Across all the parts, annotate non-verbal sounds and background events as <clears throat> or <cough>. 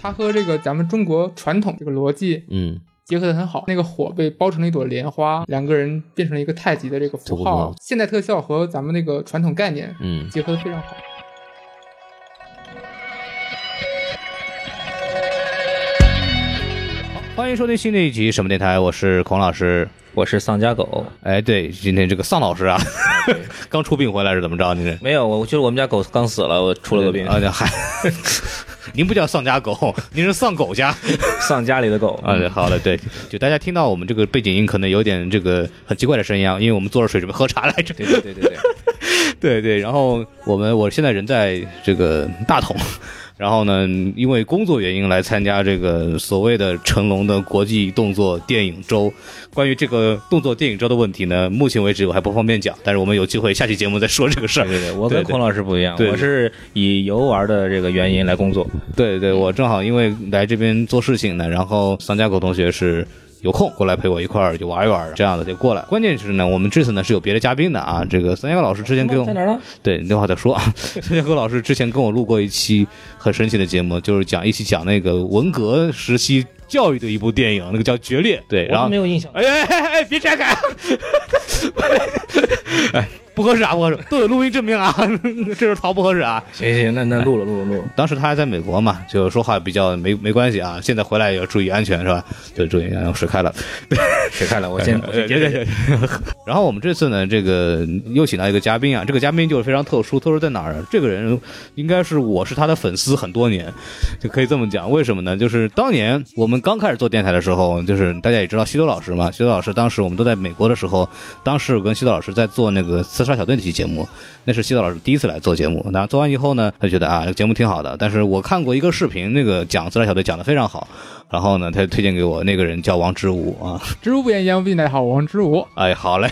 它和这个咱们中国传统这个逻辑嗯，结合的很好。那个火被包成了一朵莲花，两个人变成了一个太极的这个符符号号。现代特效和咱们那个传统概念嗯，结合的非常好。欢迎收听新的一集什么电台，我是孔老师。我是丧家狗，哎，对，今天这个丧老师啊，<laughs> 刚出殡回来是怎么着？你这没有，我就是我们家狗刚死了，我出了个病，啊，嗨，<laughs> 您不叫丧家狗，<laughs> 您是丧狗家 <laughs> 丧家里的狗啊。对好了，对，就大家听到我们这个背景音可能有点这个很奇怪的声音啊，因为我们坐着水准备喝茶来着。对对对对对，对对，然后我们我现在人在这个大同，然后呢，因为工作原因来参加这个所谓的成龙的国际动作电影周。关于这个动作电影周的问题呢，目前为止我还不方便讲，但是我们有机会下期节目再说这个事儿。对对对，我跟孔老师不一样，对对我是以游玩的这个原因来工作。对对，我正好因为来这边做事情呢，然后桑家口同学是。有空过来陪我一块儿就玩一玩，这样的就过来。关键是呢，我们这次呢是有别的嘉宾的啊。这个三家狗老师之前给我在哪儿呢？对，那会儿再说啊。<laughs> 三江哥老师之前跟我录过一期很神奇的节目，就是讲一起讲那个文革时期教育的一部电影，那个叫《决裂》。对，然后没有印象。哎哎哎哎，别拆开！哎，<laughs> 不合适啊，不合适，都有录音证明啊，<laughs> 这是逃不合适啊。行行，那那录了录了录了。当时他还在美国嘛，就说话比较没没关系啊。现在回来也要注意安全是吧？<laughs> 就注意，然后水开了。<laughs> 水开了？我先我先接着。然后我们这次呢，这个又请到一个嘉宾啊，这个嘉宾就是非常特殊，特殊在哪儿？这个人应该是我是他的粉丝很多年，就可以这么讲。为什么呢？就是当年我们刚开始做电台的时候，就是大家也知道西多老师嘛，西多老师当时我们都在美国的时候，当时我跟西多老师在做那个小队那期节目，那是西岛老师第一次来做节目。然后做完以后呢，他觉得啊，这个节目挺好的，但是我看过一个视频，那个讲自杀小队讲的非常好。然后呢，他就推荐给我那个人叫王之武啊，<laughs> 知无不言，言无不尽，大家好，王之武。哎，好嘞，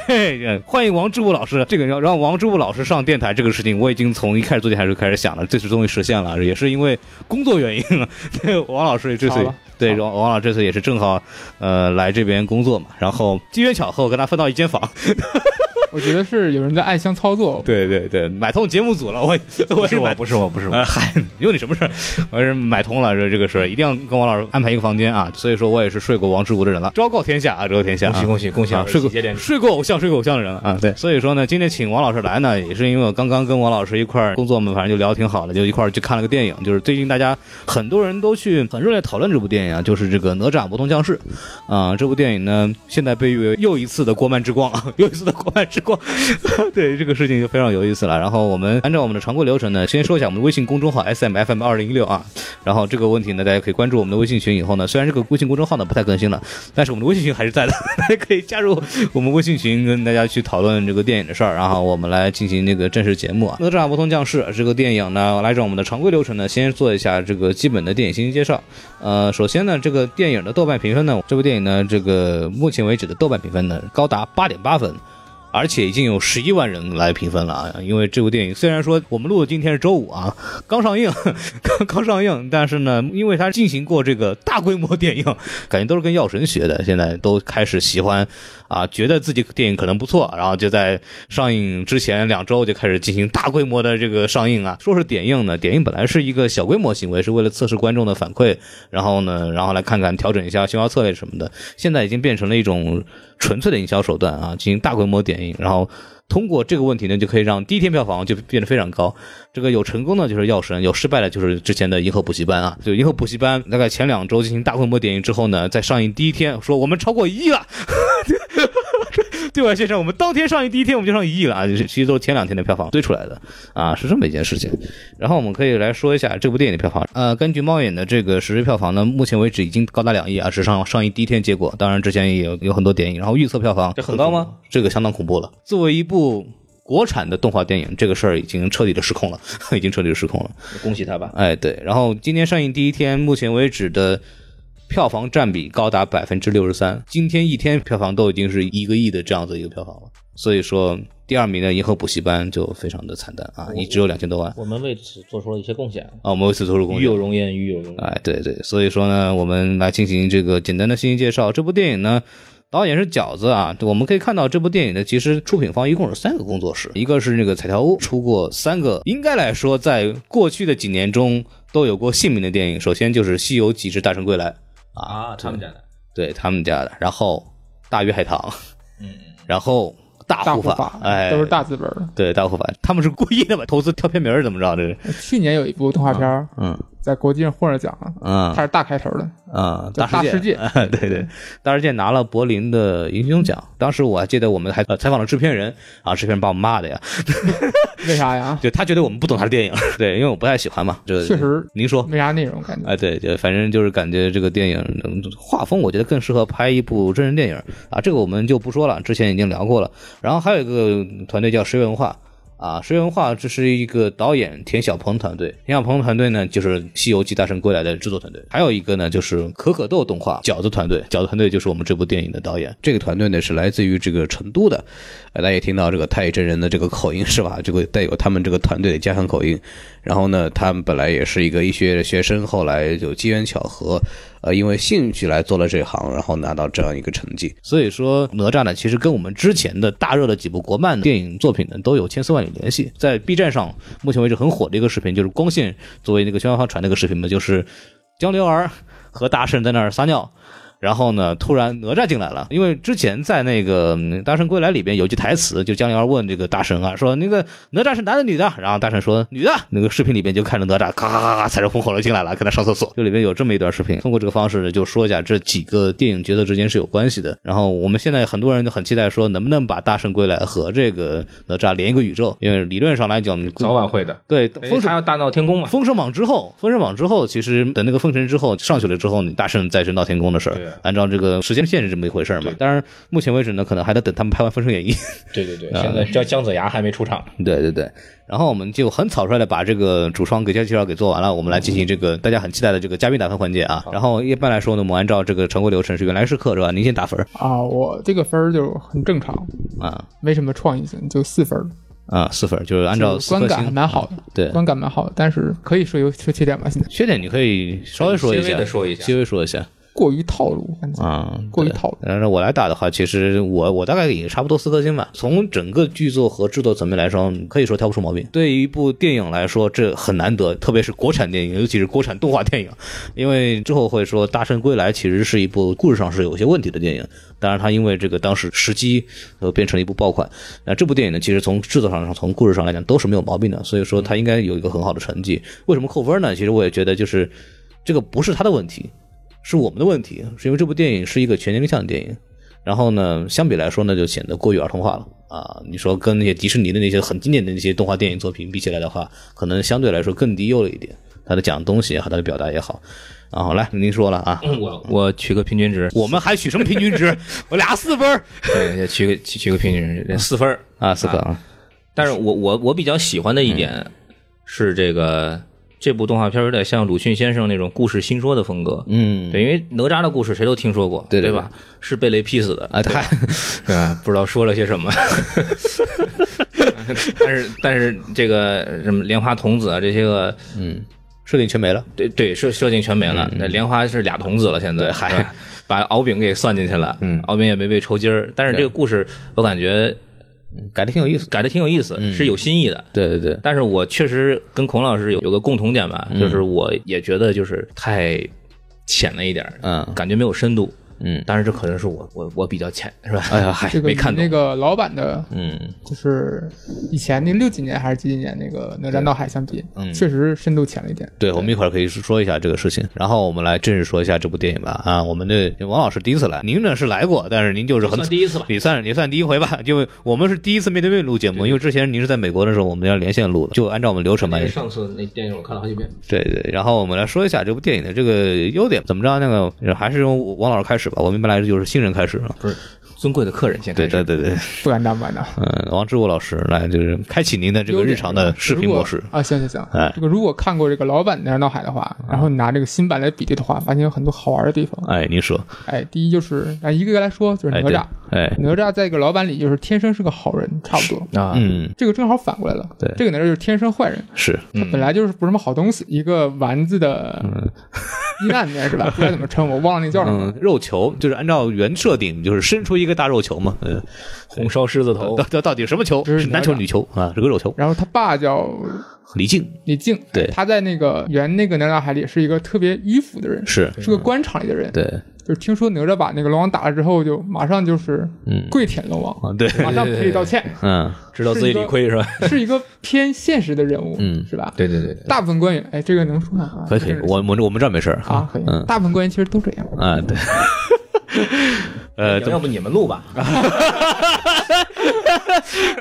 欢迎王之武老师。这个要让王之武老师上电台这个事情，我已经从一开始做电台就开始想了，这次终于实现了，也是因为工作原因。<laughs> 对，王老师这次对王王老师这次也是正好呃来这边工作嘛，然后机缘巧合我跟他分到一间房。<laughs> 我觉得是有人在暗箱操作。对对对，买通节目组了，我我 <laughs> 不是我，不是我，不是我。呃，嗨，有你什么事儿？我是买通了这这个事儿，一定要跟王老师安排一个房间啊。所以说我也是睡过王之武的人了，昭告天下啊，昭告天下啊！恭喜恭喜恭喜啊！睡过睡过偶像，睡过偶像的人了啊！对，所以说呢，今天请王老师来呢，也是因为我刚刚跟王老师一块儿工作嘛，反正就聊得挺好的，就一块儿去看了个电影，就是最近大家很多人都去很热烈讨论这部电影啊，就是这个《哪吒魔童降世》啊。这部电影呢，现在被誉为又一次的国漫之光，啊，<laughs> 又一次的国漫之过。<laughs> 对这个事情就非常有意思了。然后我们按照我们的常规流程呢，先说一下我们的微信公众号 S M F M 二零一六啊。然后这个问题呢，大家可以关注我们的微信群。以后呢，虽然这个微信公众号呢不太更新了，但是我们的微信群还是在的，<laughs> 大家可以加入我们微信群，跟大家去讨论这个电影的事儿。然后我们来进行那个正式节目啊。哪吒魔童降世这个电影呢，来照我们的常规流程呢，先做一下这个基本的电影信息介绍。呃，首先呢，这个电影的豆瓣评分呢，这部电影呢，这个目前为止的豆瓣评分呢，高达八点八分。而且已经有十一万人来评分了啊！因为这部电影虽然说我们录的今天是周五啊，刚上映，刚刚上映，但是呢，因为它进行过这个大规模电影，感觉都是跟药神学的，现在都开始喜欢啊，觉得自己电影可能不错，然后就在上映之前两周就开始进行大规模的这个上映啊。说是点映呢，点映本来是一个小规模行为，是为了测试观众的反馈，然后呢，然后来看看调整一下营销策略什么的，现在已经变成了一种纯粹的营销手段啊，进行大规模点映，然后通过这个问题呢，就可以让第一天票房就变得非常高。这个有成功的就是《药神》，有失败的就是之前的《银河补习班》啊。就《银河补习班》大概前两周进行大规模点映之后呢，在上映第一天说我们超过一亿了。<laughs> 对外宣传，我们当天上映第一天我们就上一亿了啊！其实都是前两天的票房堆出来的啊，是这么一件事情。然后我们可以来说一下这部电影的票房。呃，根据猫眼的这个实时票房呢，目前为止已经高达两亿啊，只上上映第一天结果。当然之前也有有很多电影，然后预测票房这很高吗？这个相当恐怖了。作为一部国产的动画电影，这个事儿已经彻底的失控了，<laughs> 已经彻底的失控了。恭喜他吧。哎，对。然后今天上映第一天，目前为止的票房占比高达百分之六十三，今天一天票房都已经是一个亿的这样子一个票房了。所以说，第二名的《银河补习班》就非常的惨淡啊，也只有两千多万我们为此做出了一些贡献，啊。我们为此做出贡献与有。荣焉，与有荣焉。哎，对对，所以说呢，我们来进行这个简单的信息介绍。这部电影呢，导演是饺子啊。我们可以看到，这部电影呢，其实出品方一共有三个工作室，一个是那个彩条屋，出过三个，应该来说，在过去的几年中都有过姓名的电影，首先就是《西游记之大圣归来》，啊，他们家的，对他们家的，然后《大鱼海棠》，嗯，然后大护法大护法，哎，都是大资本的。对大护法，他们是故意的吧？投资挑片名儿怎么着？这是，去年有一部动画片儿嗯在国际上获了奖，嗯他是大开头的，嗯，大世世界 <laughs> 对对，大世界拿了柏林的银熊奖，当时我还记得我们还呃采访了制片人啊，制片人把我们骂的呀，<laughs> 为啥呀？就他觉得我们不懂他的电影，<laughs> 对，因为我不太喜欢嘛，这确实您说。没啥内容感觉。哎，对，就反正就是感觉这个电影嗯画风，我觉得更适合拍一部真人电影啊。这个我们就不说了，之前已经聊过了。然后还有一个团队叫实文化啊，实文化这是一个导演田小鹏团队，田小鹏团队呢就是《西游记大圣归来》的制作团队。还有一个呢就是可可豆动画饺子团队，饺子团队就是我们这部电影的导演。这个团队呢是来自于这个成都的，大家也听到这个太乙真人的这个口音是吧？这个带有他们这个团队的家乡口音。然后呢，他们本来也是一个医学院的学生，后来就机缘巧合，呃，因为兴趣来做了这行，然后拿到这样一个成绩。所以说，哪吒呢，其实跟我们之前的大热的几部国漫电影作品呢，都有千丝万缕联系。在 B 站上，目前为止很火的一个视频，就是光线作为那个宣传方传那个视频嘛，就是江流儿和大圣在那儿撒尿。然后呢，突然哪吒进来了，因为之前在那个嗯《大圣归来》里边有句台词，就江流儿问这个大圣啊，说那个哪吒是男的女的？然后大圣说女的。那个视频里边就看着哪吒咔咔咔咔踩着风火轮进来了，跟他上厕所。这里边有这么一段视频，通过这个方式呢，就说一下这几个电影角色之间是有关系的。然后我们现在很多人都很期待说，能不能把《大圣归来》和这个哪吒连一个宇宙？因为理论上来讲，早晚会的。对哎封神他要大闹天宫嘛？封神榜之后，封神榜之后，其实等那个封神之后上去了之后，你大圣再去闹天宫的事按照这个时间线是这么一回事儿嘛。对。当然，目前为止呢，可能还得等他们拍完《封神演义》。对对对，现在叫姜子牙还没出场。对对对，然后我们就很草率的把这个主创给介绍给做完了，我们来进行这个大家很期待的这个嘉宾打分环节啊。然后一般来说呢，我们按照这个常规流程是原来是课是吧？您先打分。啊，我这个分儿就很正常，啊。没什么创意性，就四分儿。啊四分，就是按照就是观感。蛮好的，对。观感蛮好的，但是可以说有说缺点吧，现在。缺点你可以稍微说一稍微下，说一下。稍微说一下过于套路，啊，对过于套路。然后我来打的话，其实我我大概也差不多四颗星吧。从整个剧作和制作层面来说，可以说挑不出毛病。对于一部电影来说，这很难得，特别是国产电影，尤其是国产动画电影，因为之后会说《大圣归来》其实是一部故事上是有些问题的电影。当然，它因为这个当时时机，呃，变成了一部爆款。那这部电影呢，其实从制作上、从故事上来讲都是没有毛病的，所以说它应该有一个很好的成绩。为什么扣分呢？其实我也觉得就是这个不是他的问题，是我们的问题，是因为这部电影是一个全年龄向的电影，然后呢，相比来说呢，就显得过于儿童化了啊。你说跟那些迪士尼的那些很经典的那些动画电影作品比起来的话，可能相对来说更低幼了一点，他的讲的东西也好，它的表达也好。然后来，您说了啊，我我取个平均值，我们还取什么平均值？<laughs> 我俩四分儿对，取个取取个平均值，四分儿。啊，四分啊，但是我我我比较喜欢的一点是这个这部动画片有点像鲁迅先生那种故事新说的风格。嗯，对，因为哪吒的故事谁都听说过，对对对吧？是被雷劈死的啊，他 <laughs> 啊？不知道说了些什么，<laughs> 但是但是这个什么莲花童子啊，这些个嗯，设定全没了。对对设设定全没了。那莲花是俩童子了，现在对还 <laughs> 把敖丙给算进去了，嗯敖丙也没被抽筋儿。但是这个故事我感觉改的挺有意思。改的挺有意思，是有新意的。对对对，但是我确实跟孔老师有有个共同点吧，就是我也觉得就是太浅了一点，嗯感觉没有深度。嗯，当然这可能是我我我比较浅，是吧？哎呀，嗨，这个没看懂那个老版的，嗯，就是以前那六几年还是几几年那个哪吒闹海相比，嗯确实深度浅了一点。对，我们一会儿可以说一下这个事情，然后我们来正式说一下这部电影吧。啊，我们的王老师第一次来，您呢是来过，但是您就是很算第一次吧你算你算第一回吧，因为我们是第一次面对面录节目，因为之前您是在美国的时候，我们要连线录的，就按照我们流程吧。上次那电影我看了好几遍，对对，然后我们来说一下这部电影的这个优点，怎么着？那个还是用王老师开始吧，我们一般来说就是新人开始啊。不是尊贵的客人先开始。对对对对，不敢当，不敢当。嗯，王志武老师来就是开启您的这个日常的视频模式。如果。啊，行行行，哎。这个如果看过这个老版的《闹海》的话，然后你拿这个新版来比对的话，发现有很多好玩的地方。哎，您说，哎，第一就是啊，一个个来说，就是哎对哪吒。哎，哪吒在一个老版里就是天生是个好人，差不多。啊，嗯，这个正好反过来了，对。这个哪吒就是天生坏人，是，他本来就是不是什么好东西，一个丸子的阴暗面是吧？不知道怎么称，我忘了那叫什么嗯。，肉球就是按照原设定，就是伸出一个大肉球嘛。嗯，红烧狮子头到到到底什么球？是是男球女球啊？是个肉球。然后他爸叫李靖李靖，对。他在那个原那个哪吒海里是一个特别迂腐的人，是。是个官场里的人。对，就是听说哪吒把那个龙王打了之后，就马上就是嗯。跪舔龙王，啊对，马上赔礼道歉，<laughs> 嗯。知道自己理亏是吧？是一个偏现实的人物，嗯。是吧？对对对对，大部分官员，哎，这个能说吗？啊可以可以，我我我们这儿没事儿啊，可以嗯，大部分官员其实都这样。啊对，<laughs> 呃要不你们录吧？<laughs>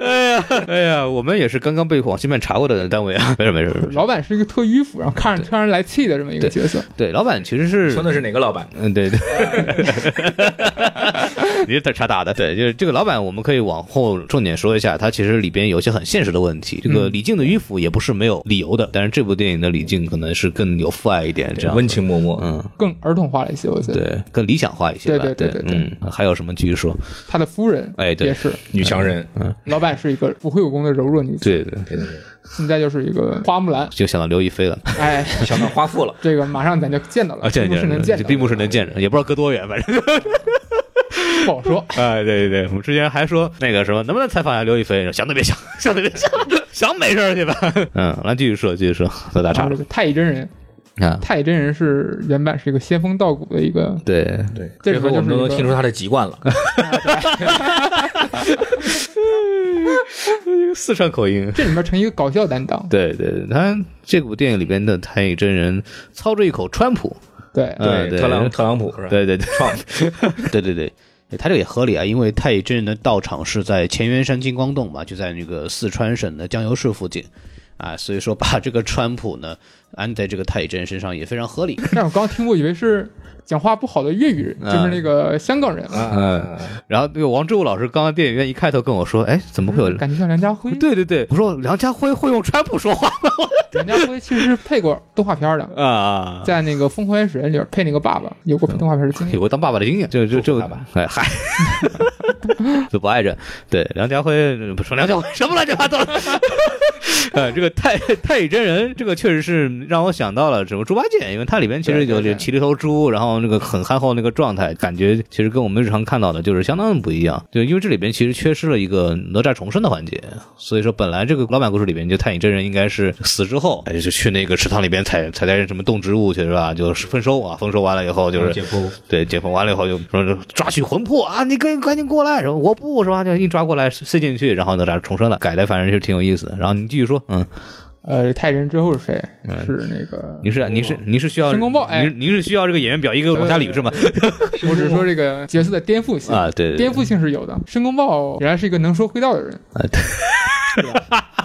哎呀，哎呀，我们也是刚刚被广西面查过的单位啊，<laughs> 没事没事。老板是一个特迂腐，然后看着特让人来气的这么一个角色。对，老板其实是说的是哪个老板？嗯，对对，<laughs> 你是查打的，对，就是这个老板，我们可以往后重点说一下，他其实里边有一些很现实的问题。这个李靖的迂腐也不是没有理由的，但是这部电影的李靖可能是更有父爱一点，这样温情脉脉。嗯，更儿童化了一些，我觉得。对，更理想化一些吧。对对对对对嗯，还有什么继续说？他的夫人，哎对也是女强人，嗯老板是一个不会有功的柔弱女子，对对，对对对，现在就是一个花木兰。就想到刘亦菲了 <laughs> 哎，<laughs> 想到花富了。<laughs> 这个马上咱就见到了，啊，这闭幕式能见这并不是能见着，也不知道隔多远，反正。不好说。哎，对对对，我们之前还说那个什么，能不能采访一下刘亦菲？想都别想，想都别想，想没事儿去吧。嗯，来继续说，继续说，再打岔太乙真人，啊。太乙真人是原版是一个仙风道骨的一个，对，对，这时候我们都能听出他的籍贯了。<laughs> 四川口音。这里面成一个搞笑担当。对对，他这部电影里边的太乙真人操着一口川普，对，嗯对特朗特朗普是吧？对对对，对 <laughs> 对对。他这个也合理啊，因为太乙真人的道场是在乾元山金光洞嘛，就在那个四川省的江油市附近，啊，所以说把这个川普呢安在这个太乙真人身上也非常合理。<laughs> 但我刚听过，以为是讲话不好的粤语人，嗯就是那个香港人，啊，<laughs> 然后那个王志武老师刚刚电影院一开头跟我说，哎，怎么会有？感觉像梁家辉。对对对，我说梁家辉会用川普说话吗？<laughs> 梁家辉其实是配过动画片的，啊，在那个《疯狂原始人》里边配那个爸爸，有过配动画片的经验。有过当爸爸的经验，就就就爸爸哎嗨，就不爱着。对，梁家辉不说梁家辉什么乱七八糟的。呃，这个太太乙真人，这个确实是让我想到了什么猪八戒，因为它里边其实有对对这骑了一头猪，然后那个很憨厚那个状态，感觉其实跟我们日常看到的就是相当的不一样。就因为这里边其实缺失了一个哪吒重生的环节，所以说本来这个老版故事里边就太乙真人应该是死之后，哎，就去那个池塘里边采采摘什么动植物去是吧？就是丰收啊，丰收完了以后就是解剖对，解封完了以后就说是抓取魂魄啊，你赶赶紧过来，然后我不是吧，就一抓过来塞进去，然后哪吒重生了，改的反正是挺有意思的。然后你继续说，嗯，呃，太乙人之后是谁？是那个，你是你是你是需要申公豹哎您您是需要这个演员表一个往下捋是吗？我只是说这个角色的颠覆性啊，对颠覆性是有的。申公豹原来是一个能说会道的人，啊，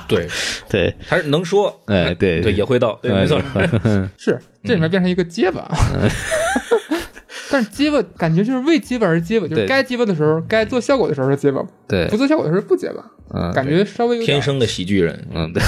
对对，对，他是能说，哎对对，也会道，对，没错。是这里面变成一个结巴。但是结巴感觉就是为结巴而结巴，就是该结巴的时候，该做效果的时候是结巴，对不，做效果的时候不结巴，嗯感觉稍微有点天生的喜剧人，嗯对，就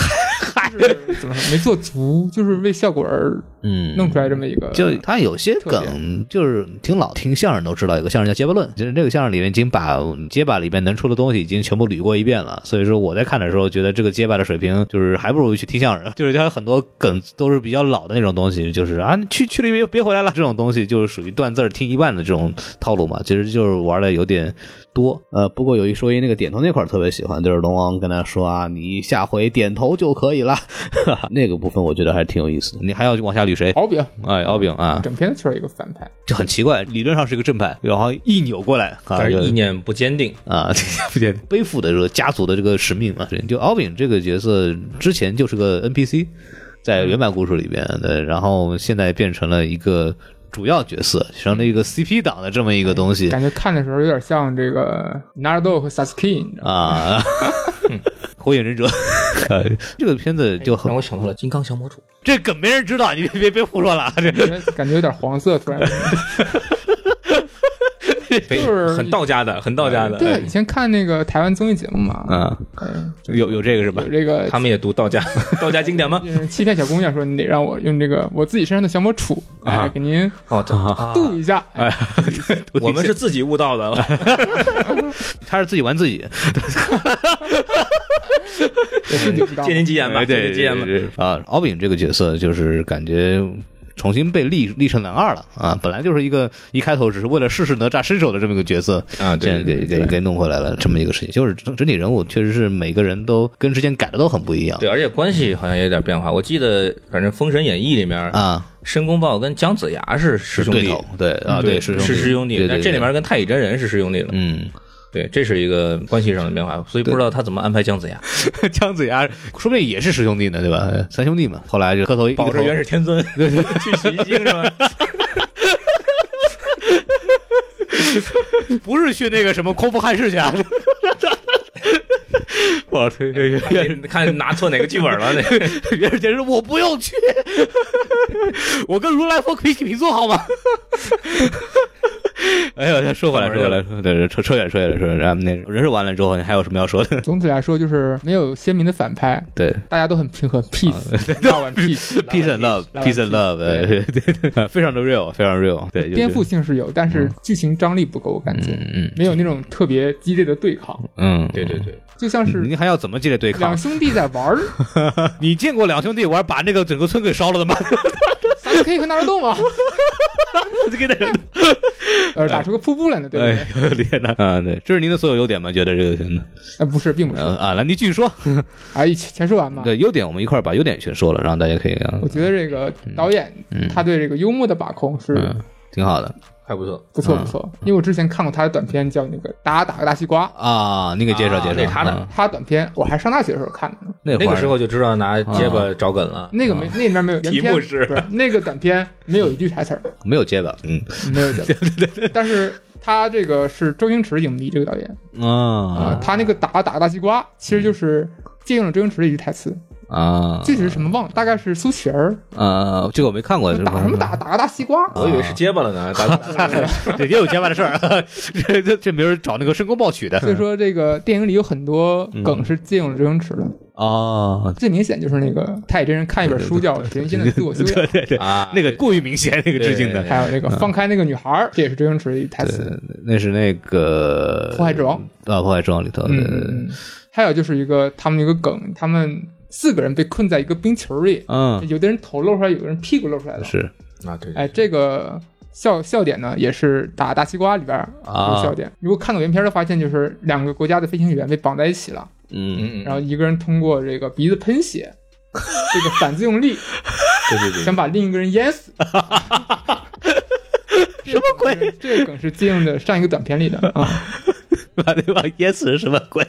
是 <laughs> 怎么说没做足，就是为效果而嗯，弄出来这么一个。就他有些梗，就是听老听相声都知道，有个相声叫结巴论，就是这个相声里面已经把结巴里面能出的东西已经全部捋过一遍了。所以说我在看的时候，觉得这个结巴的水平就是还不如去听相声，<laughs> 就是他很多梗都是比较老的那种东西，就是啊去去了别别回来了这种东西，就是属于断字听一半的这种套路嘛，其实就是玩的有点。多，呃，不过有一说一，那个点头那块儿特别喜欢，就是龙王跟他说啊，你下回点头就可以了，哈哈，那个部分我觉得还是挺有意思的。你还要往下捋谁？敖丙，哎，敖丙啊，整篇就是一个反派，就很奇怪，理论上是一个正派，然后一扭过来啊，但是意念不坚定。啊，<laughs> 不对，背负的这个家族的这个使命嘛。就敖丙这个角色之前就是个 NPC，在原版故事里边对，然后现在变成了一个主要角色，成了一个 CP 党的这么一个东西感觉看的时候有点像这个 Naruto 和 Sasuke，你知道？啊。<laughs> 火影忍者，呃 <laughs> 这个片子就很让我想到了金刚降魔杵，这梗没人知道，你别别别胡说了啊！这感觉有点黄色，突然。<laughs> <laughs> 就是很道家的，很道家的。对，以前看那个台湾综艺节目嘛，啊，嗯，有有这个是吧有？这个他们也读道家，<laughs> 道家经典吗？嗯欺骗小姑娘说你得让我用这个我自己身上的降魔杵，哎啊，给您哦，度一下，哎，<laughs> 我们是自己悟道的。他是自己玩自己，借。您吉言吧，借您吉言吧。啊，敖丙这个角色就是感觉重新被立立成男二了啊！本来就是一个一开头只是为了试试哪吒身手的这么一个角色啊对现在给给给弄回来了这么一个事情，就是整整体人物确实是每个人都跟之前改的都很不一样对，而且关系好像也有点变化。我记得，反正《封神演义》里面，啊，申公豹跟姜子牙是师兄弟，对对啊对，是是师兄弟但这里面跟太乙真人是师兄弟了。嗯，对，这是一个关系上的变化，所以不知道他怎么安排姜子牙。<laughs> 姜子牙说不定也是师兄弟呢，对吧？三兄弟嘛，后来就磕头保着元始天尊去取经是吧？<laughs> 不是去那个什么空腹汉室去啊。<laughs> 我这这看看拿错哪个剧本了？那个袁世杰说：“我不用去，我跟如来佛平起平坐好吗？” <laughs> 哎呦，再说回来，说回来，说对，扯扯远，扯远，说远。然后那人事完了之后，你还有什么要说的？总体来说就是没有鲜明的反派，<laughs> 对大家都很平和，peace，大碗 peace。，peace and love，peace <laughs> and love，对对对对，非常的 real，非常 real，对，颠覆性是有，但是剧情张力不够，我感觉嗯没有那种特别激烈的对抗，嗯，对对对，就像是你还要怎么激烈对抗两？兄弟在玩儿，你见过两兄弟玩把那个整个村给烧了的吗？萨斯 K 和纳鲁斗嘛，这个人，呃，打出个瀑布来呢，对不哎 <laughs> 对？啊，对，这是您的所有优点吗？觉得这个片子？哎，不是，并不是。呃啊，来，您继续说。<laughs> 啊，一起全说完嘛。对，优点我们一块儿把优点全说了，让大家可以啊我觉得这个导演他对这个幽默的把控是嗯挺好的还不错。不错不错，因为我之前看过他的短片叫那个打打个大西瓜，啊。你给介绍介绍，那他的啊他短片我还上大学的时候看的呢，那会儿那个时候就知道拿结巴找梗了。那个没那里面没有原片，题目是不是那个短片没有一句台词儿，<laughs> 没有结巴，嗯没有这个，<laughs> 但是他这个是周星驰影迷这个导演啊啊，他那个打打个大西瓜其实就是借用了周星驰的一句台词，啊。具体是什么忘了，大概是苏乞儿。啊，这个我没看过，打什么打打个大西瓜，我以为是结巴了呢，打这 <laughs> 也有结巴的事儿，<laughs> 这这这名儿找那个申公豹取的。所以说这个电影里有很多梗是借用了周星驰的，啊，最明显就是那个太乙真人看一本书叫《人心的自我修养 <laughs> 对》，对对，啊，那个过于明显，那个致敬的，还有那个放开那个女孩儿，这也是周星驰的台词。那是那个破坏之王。啊，破坏之王里头，对对对嗯，还有就是一个他们一个梗，他们四个人被困在一个冰球里，嗯，有的人头露出来，有的人屁股露出来了。是啊，对，哎，这个笑笑点呢，也是打大西瓜里边儿啊有笑点。如果看到原片的发现，就是两个国家的飞行员被绑在一起了，嗯，嗯嗯，然后一个人通过这个鼻子喷血，<laughs> 这个反作用力对对对，想把另一个人淹死。<laughs> <laughs> 什么鬼？这个梗是借用的上一个短片里的啊。把 <laughs> 对方淹死是什么鬼？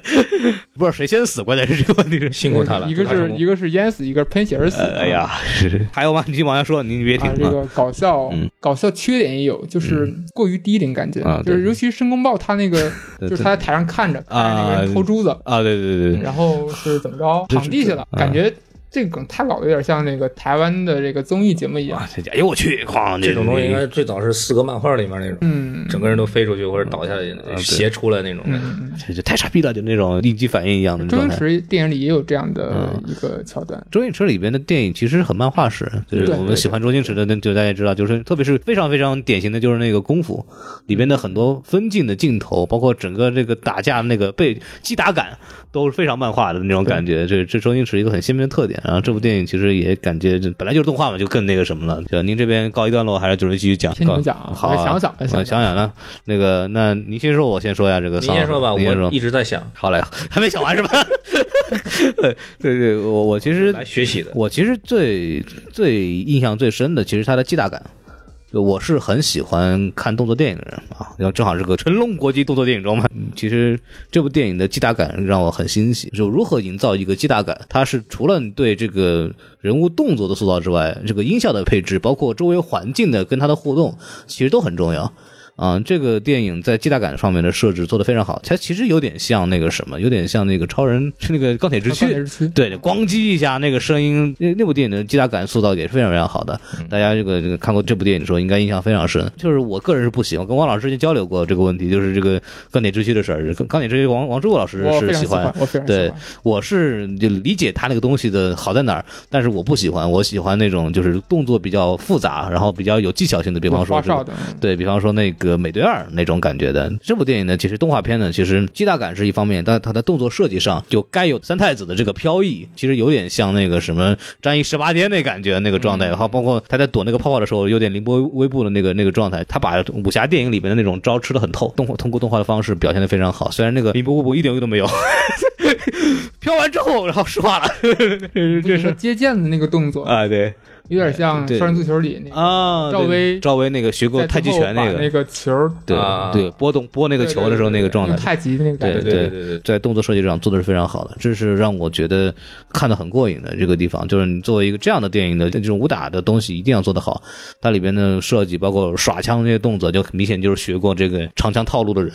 不是谁先死，关键是这个问题是。辛苦他了。一个是一个是淹死，一个是喷血而死。哎呀，是还有吗？你继续往下说，你别停啊，这个搞笑嗯搞笑缺点也有，就是过于低龄感觉就是尤其是申公豹他那个，<laughs> 就是他在台上看着，看着那个人啊偷珠子，啊！对对对对，然后是怎么着躺地下了，啊感觉这个梗太老了，有点像那个台湾的这个综艺节目一样哎呦我去，哐，这种东西应该最早是四个漫画里面那种，嗯整个人都飞出去或者倒下去，对斜出来那种的。嗯，这这太傻逼了，就那种应激反应一样的周星。驰电影里也有这样的嗯一个桥段。周星驰里边的电影其实很漫画式，就是我们喜欢周星驰的，那就大家也知道，就是特别是非常非常典型的就是那个功夫里边的很多分镜的镜头，包括整个这个打架那个被击打感都是非常漫画的那种感觉，这这周星驰一个很鲜明的特点。然后这部电影其实也感觉本来就是动画嘛，就更那个什么了。就您这边告一段落，还是准备继续讲？听你们讲啊好想想想想想呢。那个，那您先说，我先说呀。这个您先说吧，您先说我一直在想好嘞，还没想完是吧？<laughs> 对对对，我我其实来学习的。我其实最最印象最深的，其实它的击打感。就我是很喜欢看动作电影的人啊，然后正好是个成龙国际动作电影中嘛。嗯其实这部电影的击打感让我很欣喜，就如何营造一个击打感，它是除了对这个人物动作的塑造之外，这个音效的配置，包括周围环境的跟它的互动，其实都很重要。啊、这个电影在击打感上面的设置做得非常好，它其实有点像那个什么，有点像那个超人是那个钢铁之躯之对，咣叽一下那个声音，那那部电影的击打感塑造也是非常非常好的。大家这个这个看过这部电影的时候，应该印象非常深。就是我个人是不喜欢，跟王老师之前交流过这个问题，就是这个钢铁之躯的事儿。钢钢铁之躯，王王志武老师是喜欢常喜欢，，我非常喜对。，我是就理解他那个东西的好在哪儿，但是我不喜欢，我喜欢那种就是动作比较复杂，然后比较有技巧性的，比方说这个的，对比方说那个个美队二那种感觉的。这部电影呢，其实动画片呢，其实击打感是一方面，但它的动作设计上就该有三太子的这个飘逸，其实有点像那个什么战役十八天那感觉那个状态，然后包括他在躲那个泡泡的时候，有点凌波微步的那个那个状态，他把武侠电影里面的那种招吃的很透，动通过动画的方式表现的非常好。虽然那个凌波微步一点用都没有，飘完之后然后说话了，这是接剑的那个动作，啊对。有点像对少林足球里那个啊，赵薇赵薇那个学过太极拳那个那个，球对啊对，拨动拨那个球的时候那个状态，太极的那个感对觉。对对对，在动作设计上做的是非常好的，这是让我觉得看的很过瘾的这个地方。就是你作为一个这样的电影的这种武打的东西，一定要做得好。它里边的设计，包括耍枪这些动作，就很明显就是学过这个长枪套路的人。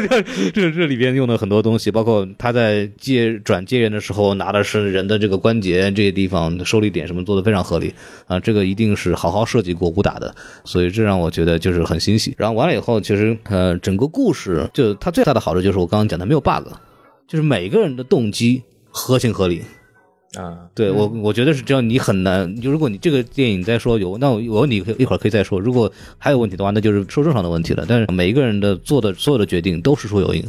<laughs> 这这里边用的很多东西，包括他在借转借人的时候拿的是人的这个关节这些地方受力点什么做的非常合理啊，这个一定是好好设计过武打的，所以这让我觉得就是很欣喜。然后完了以后，其实呃整个故事就它最大的好处就是我刚刚讲的没有 bug，就是每个人的动机合情合理。啊，对我，我觉得是只要，你很难。就如果你这个电影再说有，那我我你一会儿可以再说。如果还有问题的话，那就是说正常的问题了。但是每一个人的做的所有的决定都是出有因。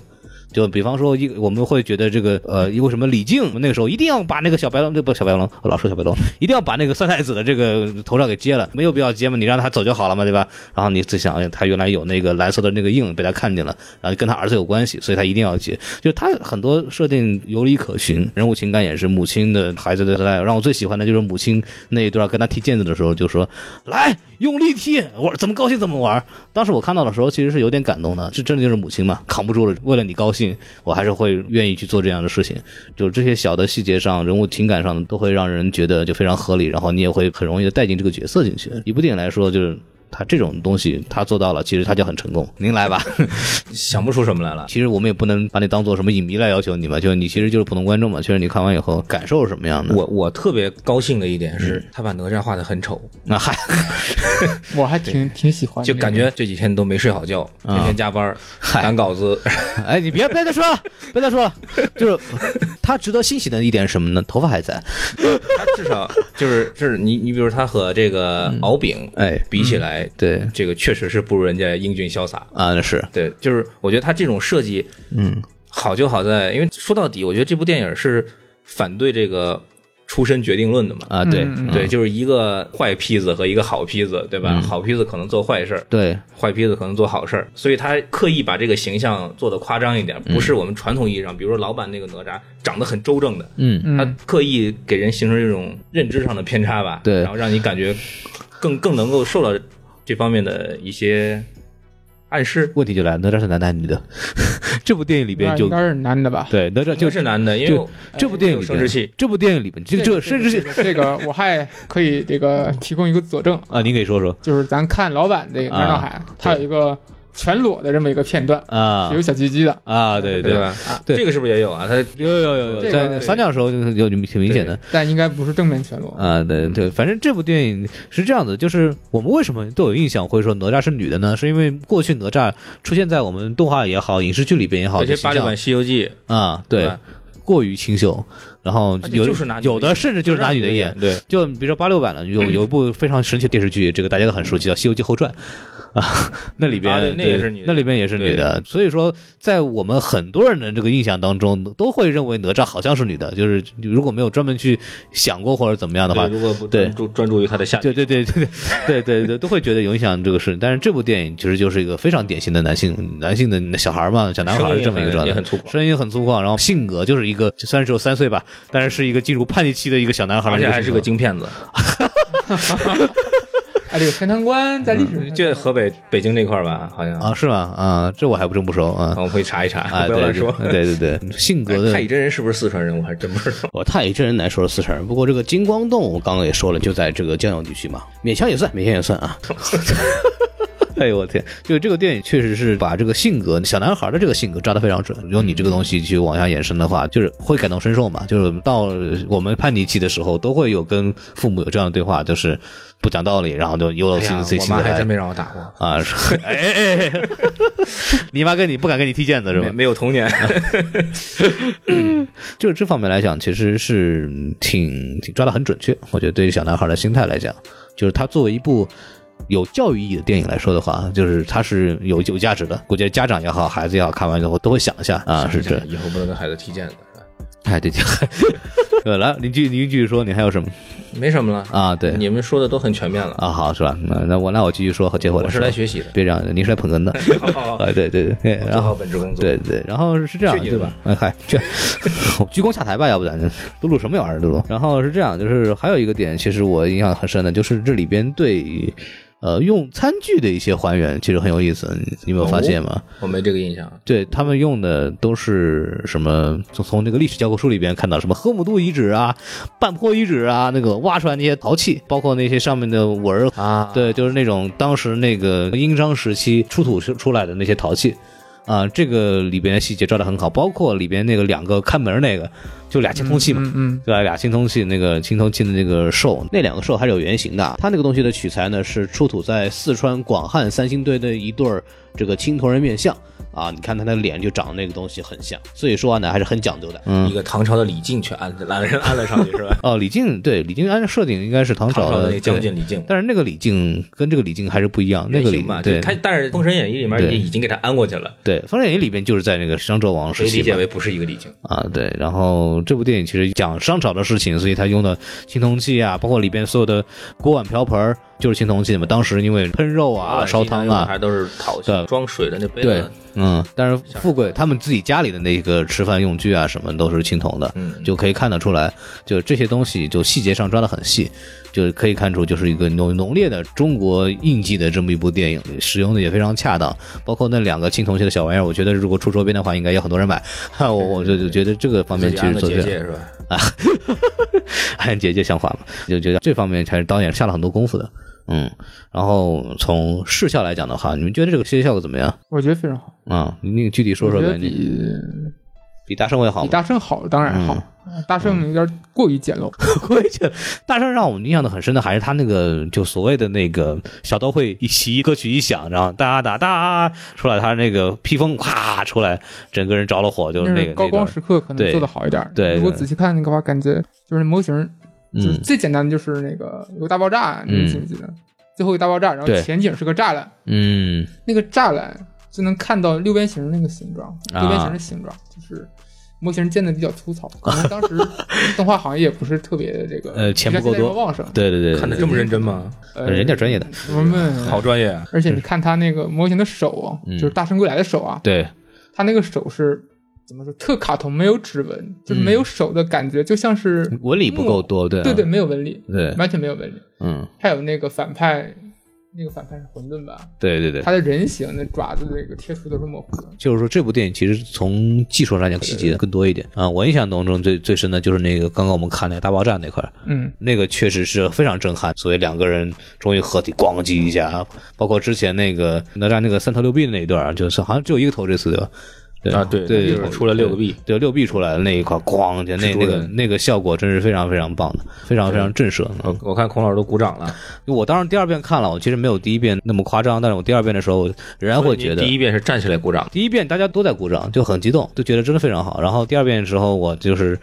就比方说，一我们会觉得这个呃，因为什么李靖那个时候一定要把那个小白龙，那不小白龙，老说小白龙，一定要把那个三太子的这个头上给接了，没有必要接嘛，你让他走就好了嘛，对吧？然后你自想，他原来有那个蓝色的那个印被他看见了，然后跟他儿子有关系，所以他一定要接。就他很多设定有理可循，人物情感也是母亲的孩子的爱。让我最喜欢的就是母亲那一段跟他踢毽子的时候，就说来用力踢，我怎么高兴怎么玩。当时我看到的时候，其实是有点感动的，这真的就是母亲嘛，扛不住了，为了你高兴，我还是会愿意去做这样的事情。就这些小的细节上，人物情感上都会让人觉得就非常合理，然后你也会很容易的带进这个角色进去。一部电影来说，就是。他这种东西，他做到了，其实他就很成功。您来吧，<laughs> 想不出什么来了。其实我们也不能把你当做什么影迷来要求你嘛，就是你其实就是普通观众嘛。其实你看完以后感受是什么样的？我我特别高兴的一点是，他把哪吒画的很丑，那嗨，<laughs> 我还挺挺喜欢，就感觉这几天都没睡好觉，天天加班赶稿子。<laughs> 哎，你别别再说了，别再说了。就是他值得欣喜的一点是什么呢？头发还在。他至少就是就是你你比如他和这个敖丙哎，比起来，对。这个确实是不如人家英俊潇洒。啊，那是，对，就是我觉得他这种设计嗯。好就好在，因为说到底，我觉得这部电影是反对这个出身决定论的嘛。啊，对。对，就是一个坏坯子和一个好坯子，对吧？嗯。好坯子可能做坏事儿，对，坏坯子可能做好事儿，所以他刻意把这个形象做的夸张一点，不是我们传统意义上，比如说老版那个哪吒长得很周正的，嗯。嗯。他刻意给人形成这种认知上的偏差吧，对。然后让你感觉更更能够受到这方面的一些暗示。问题就来了，哪吒是男的还是女的？<laughs> 这部电影里边就应该是男的吧？对哪吒就就是男的，因为这部电影里生殖器，这部电影里边这个这生殖器这个我还可以这个提供一个佐证，<laughs> 啊，您可以说说就是咱看老版这个《哪吒海》，他有一个全裸的这么一个片段，啊有小鸡鸡的。啊，对对，对吧？对这个是不是也有啊？他有有有有，这个在三将的时候就有挺明显的。但应该不是正面全裸。啊，对对，反正这部电影是这样子，就是我们为什么都有印象会说哪吒是女的呢？是因为过去哪吒出现在我们动画也好，影视剧里边也好，而且八六版《西游记》啊，对，过于清秀，然后有有的甚至就是拿女的演，对，就比如说八六版的有有一部非常神奇的电视剧，这个大家都很熟悉，叫《西游记后传》。啊那里边那也是女的那里边也是女的所以说在我们很多人的这个印象当中都会认为哪吒好像是女的就是如果没有专门去想过或者怎么样的话如果不专注于他的下对对对对对对对都会觉得有影响这个事但是这部电影其实就是一个非常典型的男性男性的小孩嘛小男孩是这么一个状态也很粗犷声音很粗犷然后性格就是一个虽然只有三岁吧但是是一个进入叛逆期的一个小男孩而且还是个金骗子。哈哈哈哈哈哎，这个天坛关在历史上就在河北北京那块儿吧，好像啊，是吗？啊，这我还不真不熟啊我们回去查一查，啊，<laughs> 不要对乱说。对对对对，性格的太乙真人是不是四川人？我还真不知道。<laughs> 我太乙真人来说是四川人，不过这个金光洞我刚刚也说了，就在这个江油地区嘛，勉强也算，勉强也算啊。<laughs> 哎呦我天！就这个电影确实是把这个性格，小男孩的这个性格抓得非常准。用你这个东西去往下延伸的话，就是会感同身受嘛。就是到我们叛逆期的时候，都会有跟父母有这样的对话，就是不讲道理，然后就有了哎呀自己自己心里来我妈还真没让我打过，啊。是哎哎 <laughs> 哎，<laughs> 你妈跟你不敢跟你踢毽子是吧没？有童年。<laughs> 就是这方面来讲，其实是挺挺抓的很准确。我觉得对于小男孩的心态来讲，就是他作为一部有教育意义的电影来说的话，就是它是有有价值的。估计家长也好，孩子也好，看完之后都会想一下啊，是这。以后不能跟孩子踢毽子，哎，对对，呃，来，您继您继续说，你还有什么没什么了。啊？对你们说的都很全面了。啊，好是吧？那那我那我继续说和结果的我是来学习的，别这样，您是来捧哏的好 <laughs> 啊？对对对对，然后做好本职工作。<laughs> 对对，然后是这样，对吧？哎嗨，这，<laughs> 鞠躬下台吧，要不咱都录什么玩意儿？都录。然后是这样，就是还有一个点，其实我印象很深的，就是这里边对呃用餐具的一些还原，其实很有意思。你没有发现吗？我没这个印象。对他们用的都是什么？从从那个历史教科书里边看到什么河姆渡遗址啊、半坡遗址啊，那个挖出来那些陶器，包括那些上面的纹儿啊，对，就是那种当时那个殷商时期出土出出来的那些陶器，啊，这个里边细节抓的很好，包括里边那个两个看门那个，就俩青铜器嘛，嗯嗯，对吧？俩青铜器，那个青铜器的那个兽，那两个兽还是有原型的。它那个东西的取材呢，是出土在四川广汉三星堆的一对儿这个青铜人面像啊。你看他的脸就长那个东西很像，所以说呢还是很讲究的。嗯一，个唐朝的李靖去安安了安了上去是吧？<laughs> 哦，李靖对李靖按照设定应该是唐朝的那将对军李靖。但是那个李靖跟这个李靖还是不一样，那个李原型嘛，对他，但是《封神演义》里面对也已经给他安过去了，对，《封神演义》里边就是在那个商纣王可时期理解为不是一个李靖。啊，对。然后这部电影其实讲商朝的事情，所以他用的青铜器啊，包括里边所有的锅碗瓢盆就是青铜器嘛。当时因为喷肉啊、烧汤啊，还都是陶器装水的那杯对子。，嗯，但是富贵他们自己家里的那个吃饭用具啊，什么都是青铜的，嗯就可以看得出来，就这些东西就细节上抓得很细，就可以看出就是一个浓浓烈的中国印记的这么一部电影，使用的也非常恰当。包括那两个青铜器的小玩意儿，我觉得如果出周边的话，应该有很多人买。哈，<laughs> 我我就就觉得这个方面其实做的结界是吧？按结界像话嘛，就觉得这方面才是导演下了很多功夫的。嗯，然后从视效来讲的话，你们觉得这个视觉效果怎么样？我觉得非常好。啊、你那个具体说说呗，比比大圣会好比？大圣好，当然好。大圣有点过于简陋，<laughs> 过于简大圣让我们印象的很深的还是他那个就所谓的那个小刀会一起歌曲一响，然后哒哒哒出来，他那个披风咵出来，整个人着了火，就是那个高光时刻可能做的好一点。对如果仔细看那个话，感觉就是模型，就是嗯最简单的就是那个有个大爆炸，你们记不记得？最后一个大爆炸，然后前景是个栅栏，嗯那个栅栏就能看到六边形那个形状，啊六边形的形状就是模型建的比较粗糙，可能当时 <laughs> 动画行业也不是特别的这个呃钱不够多旺盛，对对对，看的这么认真吗？呃，人家专业的，我们好专业啊！而且你看他那个模型的手就是大圣归来的手啊，对他那个手是怎么说？特卡通，没有指纹，就是没有手的感觉，就像是纹理不够多，对啊对对，没有纹理，对，完全没有纹理。嗯还有那个反派，那个反派是混沌吧？对对对，他的人形那爪子那个贴图都是模糊的。就是说这部电影其实从技术上来讲细节更多一点啊。我印象当中最最深的就是那个刚刚我们看那个大爆炸那块儿，嗯，那个确实是非常震撼，所以两个人终于合体，咣叽一下，包括之前那个哪吒那个三头六臂的那一段儿，就是好像只有一个头这次对吧？对啊，对对，就是出了六个币，对六币出来的那一块，咣，就那那个那个效果真是非常非常棒的，非常非常震慑。我看孔老师都鼓掌了，我当时第二遍看了，我其实没有第一遍那么夸张，但是我第二遍的时候仍然会觉得第一遍是站起来鼓掌，第一遍大家都在鼓掌，就很激动，就觉得真的非常好。然后第二遍的时候，我就是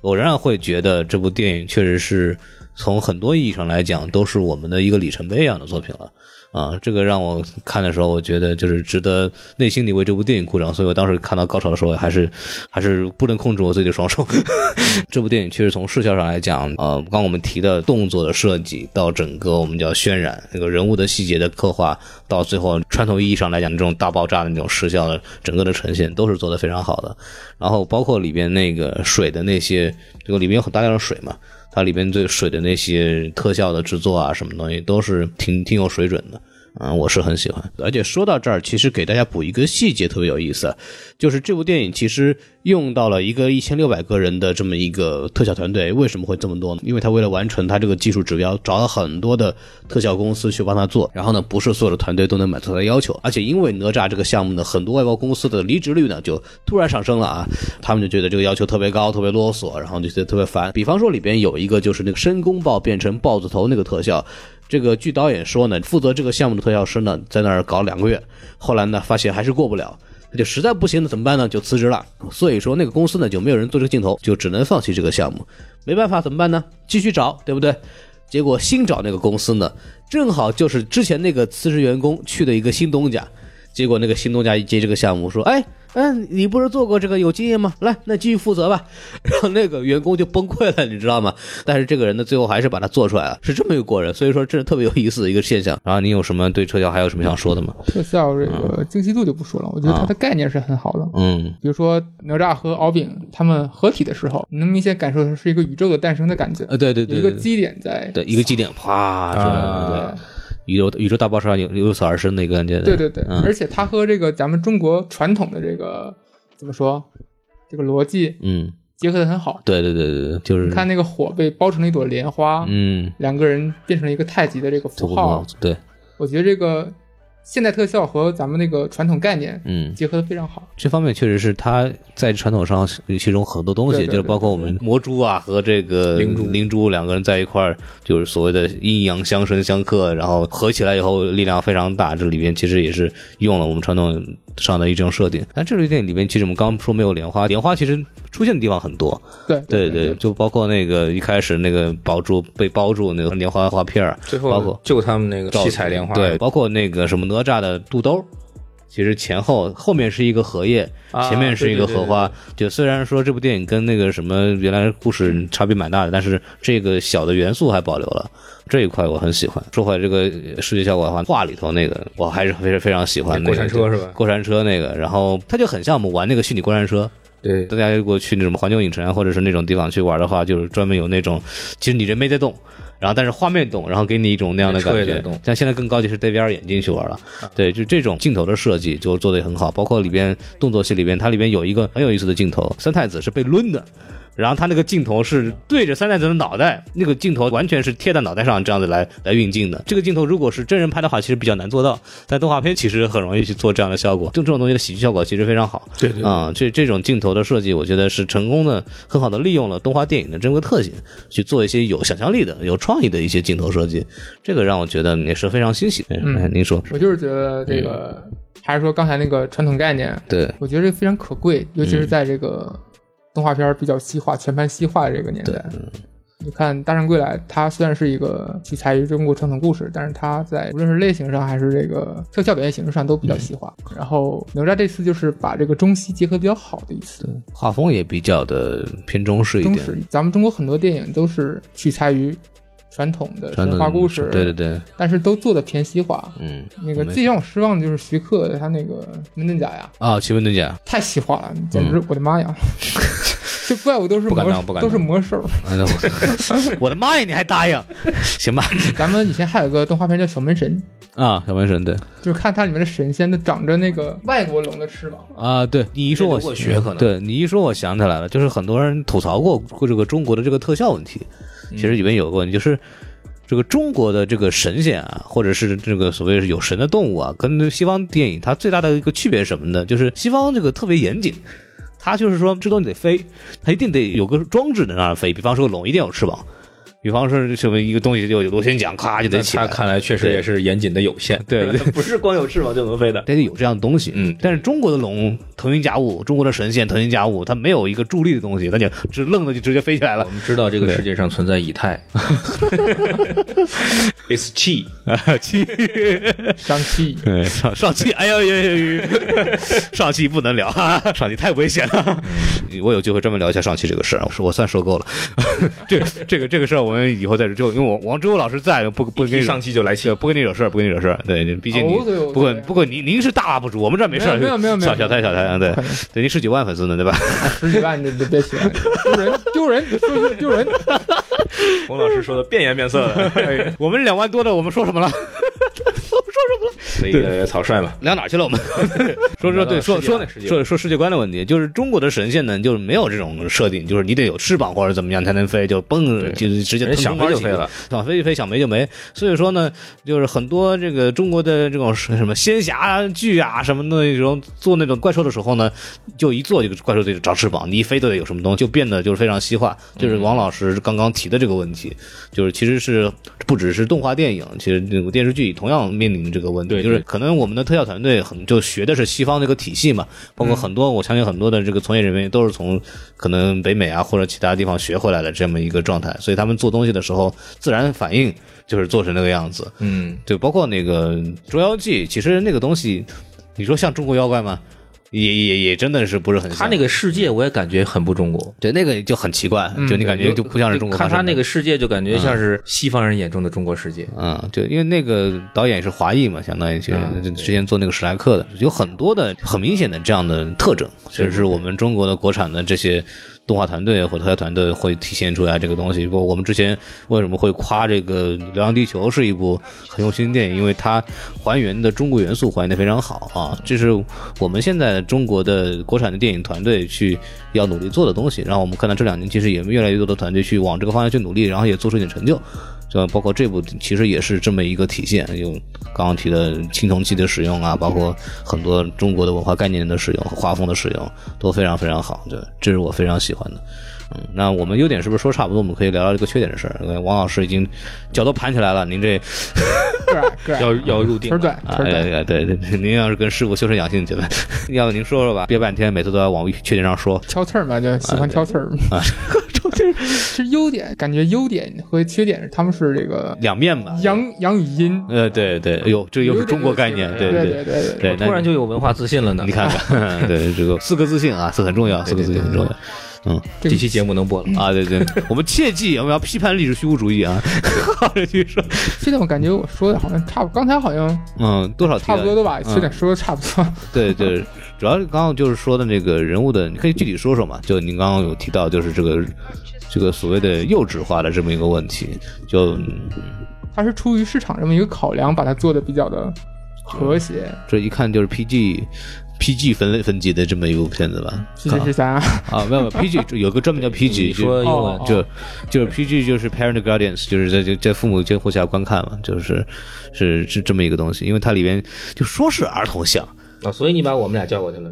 我仍然会觉得这部电影确实是从很多意义上来讲，都是我们的一个里程碑一样的作品了。啊，这个让我看的时候，我觉得就是值得内心里为这部电影鼓掌。所以我当时看到高潮的时候，还是还是不能控制我自己的双手。<laughs> 这部电影确实从视效上来讲，呃，刚我们提的动作的设计到整个我们叫渲染那个人物的细节的刻画，到最后传统意义上来讲，这种大爆炸的那种视效的整个的呈现，都是做得非常好的。然后包括里边那个水的那些，这个里面有很大量的水嘛，它里边对水的那些特效的制作啊，什么东西都是挺挺有水准的。嗯，我是很喜欢。而且说到这儿，其实给大家补一个细节特别有意思，就是这部电影其实用到了一个一千六百个人的这么一个特效团队。为什么会这么多呢？因为他为了完成他这个技术指标，找了很多的特效公司去帮他做。然后呢，不是所有的团队都能满足他的要求。而且因为哪吒这个项目呢，很多外包公司的离职率呢就突然上升了啊，他们就觉得这个要求特别高，特别啰嗦，然后就觉得特别烦。比方说里边有一个就是那个申公豹变成豹子头那个特效。这个据导演说呢，负责这个项目的特效师呢，在那儿搞两个月，后来呢，发现还是过不了，那就实在不行了，怎么办呢？就辞职了。所以说那个公司呢，就没有人做这个镜头，就只能放弃这个项目。没办法，怎么办呢？继续找，对不对？结果新找那个公司呢，正好就是之前那个辞职员工去的一个新东家，结果那个新东家一接这个项目说，哎。嗯，你不是做过这个有经验吗？来，那继续负责吧。<laughs> 然后那个员工就崩溃了，你知道吗？但是这个人呢，最后还是把它做出来了，是这么一个过程。所以说，这是特别有意思的一个现象。然后你有什么对特效还有什么想说的吗？特效这个精细度就不说了，我觉得它的概念是很好的。嗯，比如说哪吒和敖丙他们合体的时候，你能明显感受到是一个宇宙的诞生的感觉。呃，对对对，有一个基点在，对，一个基点，啪，对。宇宙宇宙大爆炸由由此而生的一个感觉。对对对，而且它和这个咱们中国传统的这个。怎么说？这个逻辑，嗯，结合的很好。对对对对对，就是你看那个火被包成了一朵莲花，嗯，两个人变成了一个太极的这个符号。对，我觉得这个。现代特效和咱们那个传统概念，嗯，结合的非常好。这方面确实是他在传统上其中很多东西，就是包括我们魔珠啊和这个灵珠灵珠两个人在一块儿，就是所谓的阴阳相生相克，然后合起来以后力量非常大。这里边其实也是用了我们传统上的一种设定。但这部电影里面，其实我们刚说没有莲花，莲花其实出现的地方很多。对对对，就包括那个一开始那个包住被包住那个莲花花片儿，最后包括救他们那个七彩莲花，对，包括那个什么哪吒的肚兜。其实前后后面是一个荷叶，前面是一个荷花。就虽然说这部电影跟那个什么原来故事差别蛮大的，但是这个小的元素还保留了这一块，我很喜欢。说回来这个视觉效果的话，画里头那个我还是非常非常喜欢。过山车是吧？过山车那个，然后它就很像我们玩那个虚拟过山车。对，大家如果去那种环球影城啊，或者是那种地方去玩的话，就是专门有那种，其实你人没在动。然后，但是画面动，然后给你一种那样的感觉。像现在更高级是戴 VR 眼镜去玩了。对，就这种镜头的设计就做的也很好，包括里边动作戏里边，它里边有一个很有意思的镜头，三太子是被抡的。然后他那个镜头是对着三代子的脑袋，那个镜头完全是贴在脑袋上这样子来来运镜的。这个镜头如果是真人拍的话，其实比较难做到。但动画片其实很容易去做这样的效果，就这种东西的喜剧效果其实非常好。对对啊，这这种镜头的设计，我觉得是成功的，很好的利用了动画电影的珍贵特性，去做一些有想象力的、有创意的一些镜头设计。这个让我觉得也是非常欣喜。嗯，您说，我就是觉得这个，还是说刚才那个传统概念，对我觉得这非常可贵，尤其是在这个。动画片比较西化，全盘西化的这个年代，你看《大圣归来》，它虽然是一个取材于中国传统故事，但是它在无论是类型上还是这个特效表现形式上都比较西化。然后哪吒这次就是把这个中西结合比较好的一次，画风也比较的偏中式一点。中式，咱们中国很多电影都是取材于。传统的神话故事，对对对，但是都做的偏西化。嗯，那个最让我失望的就是徐克他那个门遁甲呀，啊，奇门遁甲太西化了，简直我的妈呀！<laughs> 这怪物都是魔，都是魔兽。<laughs> 我的妈呀，你还答应？<laughs> 行吧。咱们以前还有个动画片叫《小门神》啊，小门神对，就是看它里面的神仙都长着那个外国龙的翅膀啊。对你一说，我学可能对你一说，我想起来了，就是很多人吐槽过过这个中国的这个特效问题。其实里面有个问题，就是这个中国的这个神仙啊，或者是这个所谓是有神的动物啊，跟西方电影它最大的一个区别是什么呢？就是西方这个特别严谨，它就是说这东西得飞，它一定得有个装置能让它飞，比方说龙一定要有翅膀。比方说什么一个东西就有螺旋桨，咔就得起来。看来确实也是严谨的有限，对，<laughs> 不是光有翅膀就能飞的，得有这样的东西。嗯，但是中国的龙腾云驾雾，中国的神仙腾云驾雾，它没有一个助力的东西，它就只愣的就直接飞起来了。我们知道这个世界上存在以太，<laughs> It's 气 <laughs> 啊气，上气，上上气，哎呦呦呦，上气不能聊，上气太危险了。我有机会专门聊一下上气这个事儿，我说我算受够了。这这个这个事儿。我们以后再说，就因为我王之友老师在，不不跟你上期就来气，不跟你惹事儿，不跟你惹事儿。对，毕竟你不过不过您您是大 UP 主，我们这儿没事儿，没有没有没有小小台小台，对对，您十几万粉丝呢，对吧？<laughs> 十几万，你别别提了，丢人丢人丢丢人。<laughs> 洪老师说的变颜变色的，<laughs> 我们两万多的，我们说什么了？那个草率嘛，聊哪去了？我们 <laughs> 说说对，说说说说世界观的问题，就是中国的神仙呢，就是没有这种设定，就是你得有翅膀或者怎么样才能飞，就蹦就直接想飞就飞了，想飞就飞，想没就没。所以说呢，就是很多这个中国的这种什么仙侠剧啊什么的那种做那种怪兽的时候呢，就一做这个怪兽得长翅膀，你一飞都得有什么东西，就变得就是非常西化。就是王老师刚刚提的这个问题，就是其实是不只是动画电影，其实这个电视剧同样面临这个问题。就是可能我们的特效团队很就学的是西方这个体系嘛，包括很多我相信很多的这个从业人员都是从可能北美啊或者其他地方学回来的这么一个状态，所以他们做东西的时候自然反应就是做成那个样子。嗯，对，包括那个《捉妖记》，其实那个东西，你说像中国妖怪吗？也也也真的是不是很像。他那个世界我也感觉很不中国，对那个就很奇怪，就你感觉就不像是中国。看他那个世界，就感觉像是西方人眼中的中国世界。嗯，对，因为那个导演是华裔嘛，相当于就之前做那个史莱克的，有很多的很明显的这样的特征，就是我们中国的国产的这些。动画团队或特效团队会体现出来这个东西。不，我们之前为什么会夸这个《流浪地球》是一部很用心的电影？因为它还原的中国元素还原的非常好啊！这是我们现在中国的国产的电影团队去要努力做的东西。然后我们看到这两年其实也越来越多的团队去往这个方向去努力，然后也做出一点成就。就包括这部，其实也是这么一个体现，有刚刚提的青铜器的使用啊，包括很多中国的文化概念的使用和画风的使用都非常非常好，对，这是我非常喜欢的。嗯，那我们优点是不是说差不多？我们可以聊聊这个缺点的事儿。王老师已经脚都盘起来了，您这要要入定腿啊？对对对，您要是跟师傅修身养性去了，<laughs> 要不您说说吧？憋半天，每次都要往缺点上说，挑刺儿嘛，就喜欢挑刺儿啊。<laughs> 这是优点，感觉优点和缺点他们是这个两面吧，阳阳与阴。呃，对对，哎呦，这又是中国概念，对对对对对，突然就有文化自信了呢。你看看，<laughs> 对这个四个自信啊，是很重要，四个自信很重要。嗯，这期节目能播了啊？对对，<laughs> 我们切记我们要批判历史虚无主义啊！继 <laughs> 续说，现在我感觉我说的好像差不，刚才好像嗯，多少差不多都把缺点说的差不多。对对，主要是刚刚就是说的那个人物的，你可以具体说说嘛？就您刚刚有提到，就是这个。这个所谓的幼稚化的这么一个问题，就它是出于市场这么一个考量，把它做的比较的和谐。这一看就是 PG PG 分类分级的这么一部片子吧？PG 十三啊，没有没有 PG <laughs> 有个专门叫 PG，说英文就就是 PG 就是 Parent Guardians，就是在在父母监护下观看嘛，就是是是这么一个东西，因为它里边就说是儿童像。啊，所以你把我们俩叫过去了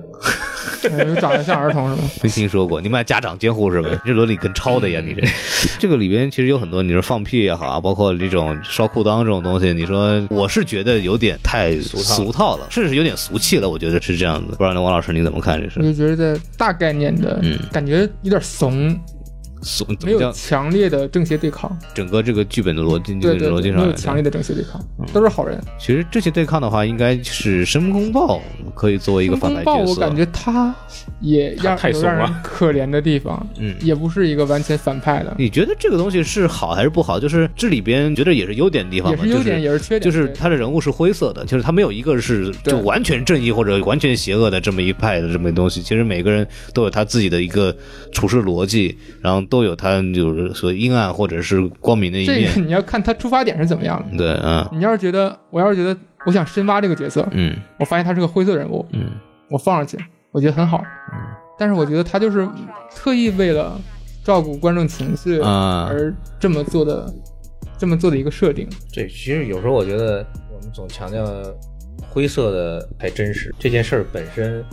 是吗？<laughs> 长得像儿童是吗？<laughs> 没听说过，你们俩家长监护是吧？这伦理跟抄的呀，你这 <laughs> 这个里边其实有很多，你说放屁也好啊，包括这种烧裤裆这种东西，你说我是觉得有点太俗套了，甚至有点俗气了，我觉得是这样子。不知道那王老师你怎么看这事？我就觉得大概念的感觉有点怂。没有强烈的正邪对抗，整个这个剧本的逻辑，对对，逻辑上没有强烈的正邪对抗，都是好人。其实这些对抗的话，应该是申公豹可以作为一个反派角色。我感觉他也让有让人可怜的地方，嗯，也不是一个完全反派的。你觉得这个东西是好还是不好？就是这里边觉得也是优点的地方，也是优点，也是缺点。就是他的人物是灰色的，就是他没有一个是就完全正义或者完全邪恶的这么一派的这么东西。其实每个人都有他自己的一个处事逻辑，然后都有他就是。说阴暗或者是光明的一面，这个你要看他出发点是怎么样的。对，嗯，你要是觉得，我要是觉得，我想深挖这个角色，嗯，我发现他是个灰色人物，嗯，我放上去，我觉得很好，嗯，但是我觉得他就是特意为了照顾观众情绪而这么做的，这么做的一个设定。对，其实有时候我觉得我们总强调灰色的才真实，这件事儿本身。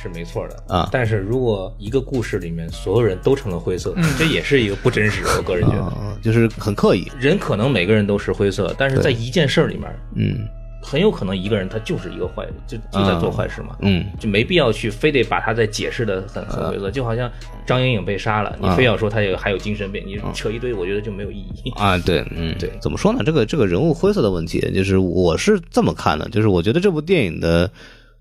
是没错的啊，但是如果一个故事里面所有人都成了灰色，这也是一个不真实。我个人觉得，就是很刻意。人可能每个人都是灰色，但是在一件事里面，嗯，很有可能一个人他就是一个坏，就就在做坏事嘛，嗯，就没必要去非得把他再解释的很很灰色。就好像张莹莹被杀了，你非要说他有还有精神病，你扯一堆，我觉得就没有意义啊。对，嗯，对，怎么说呢？这个这个人物灰色的问题，就是我是这么看的，就是我觉得这部电影的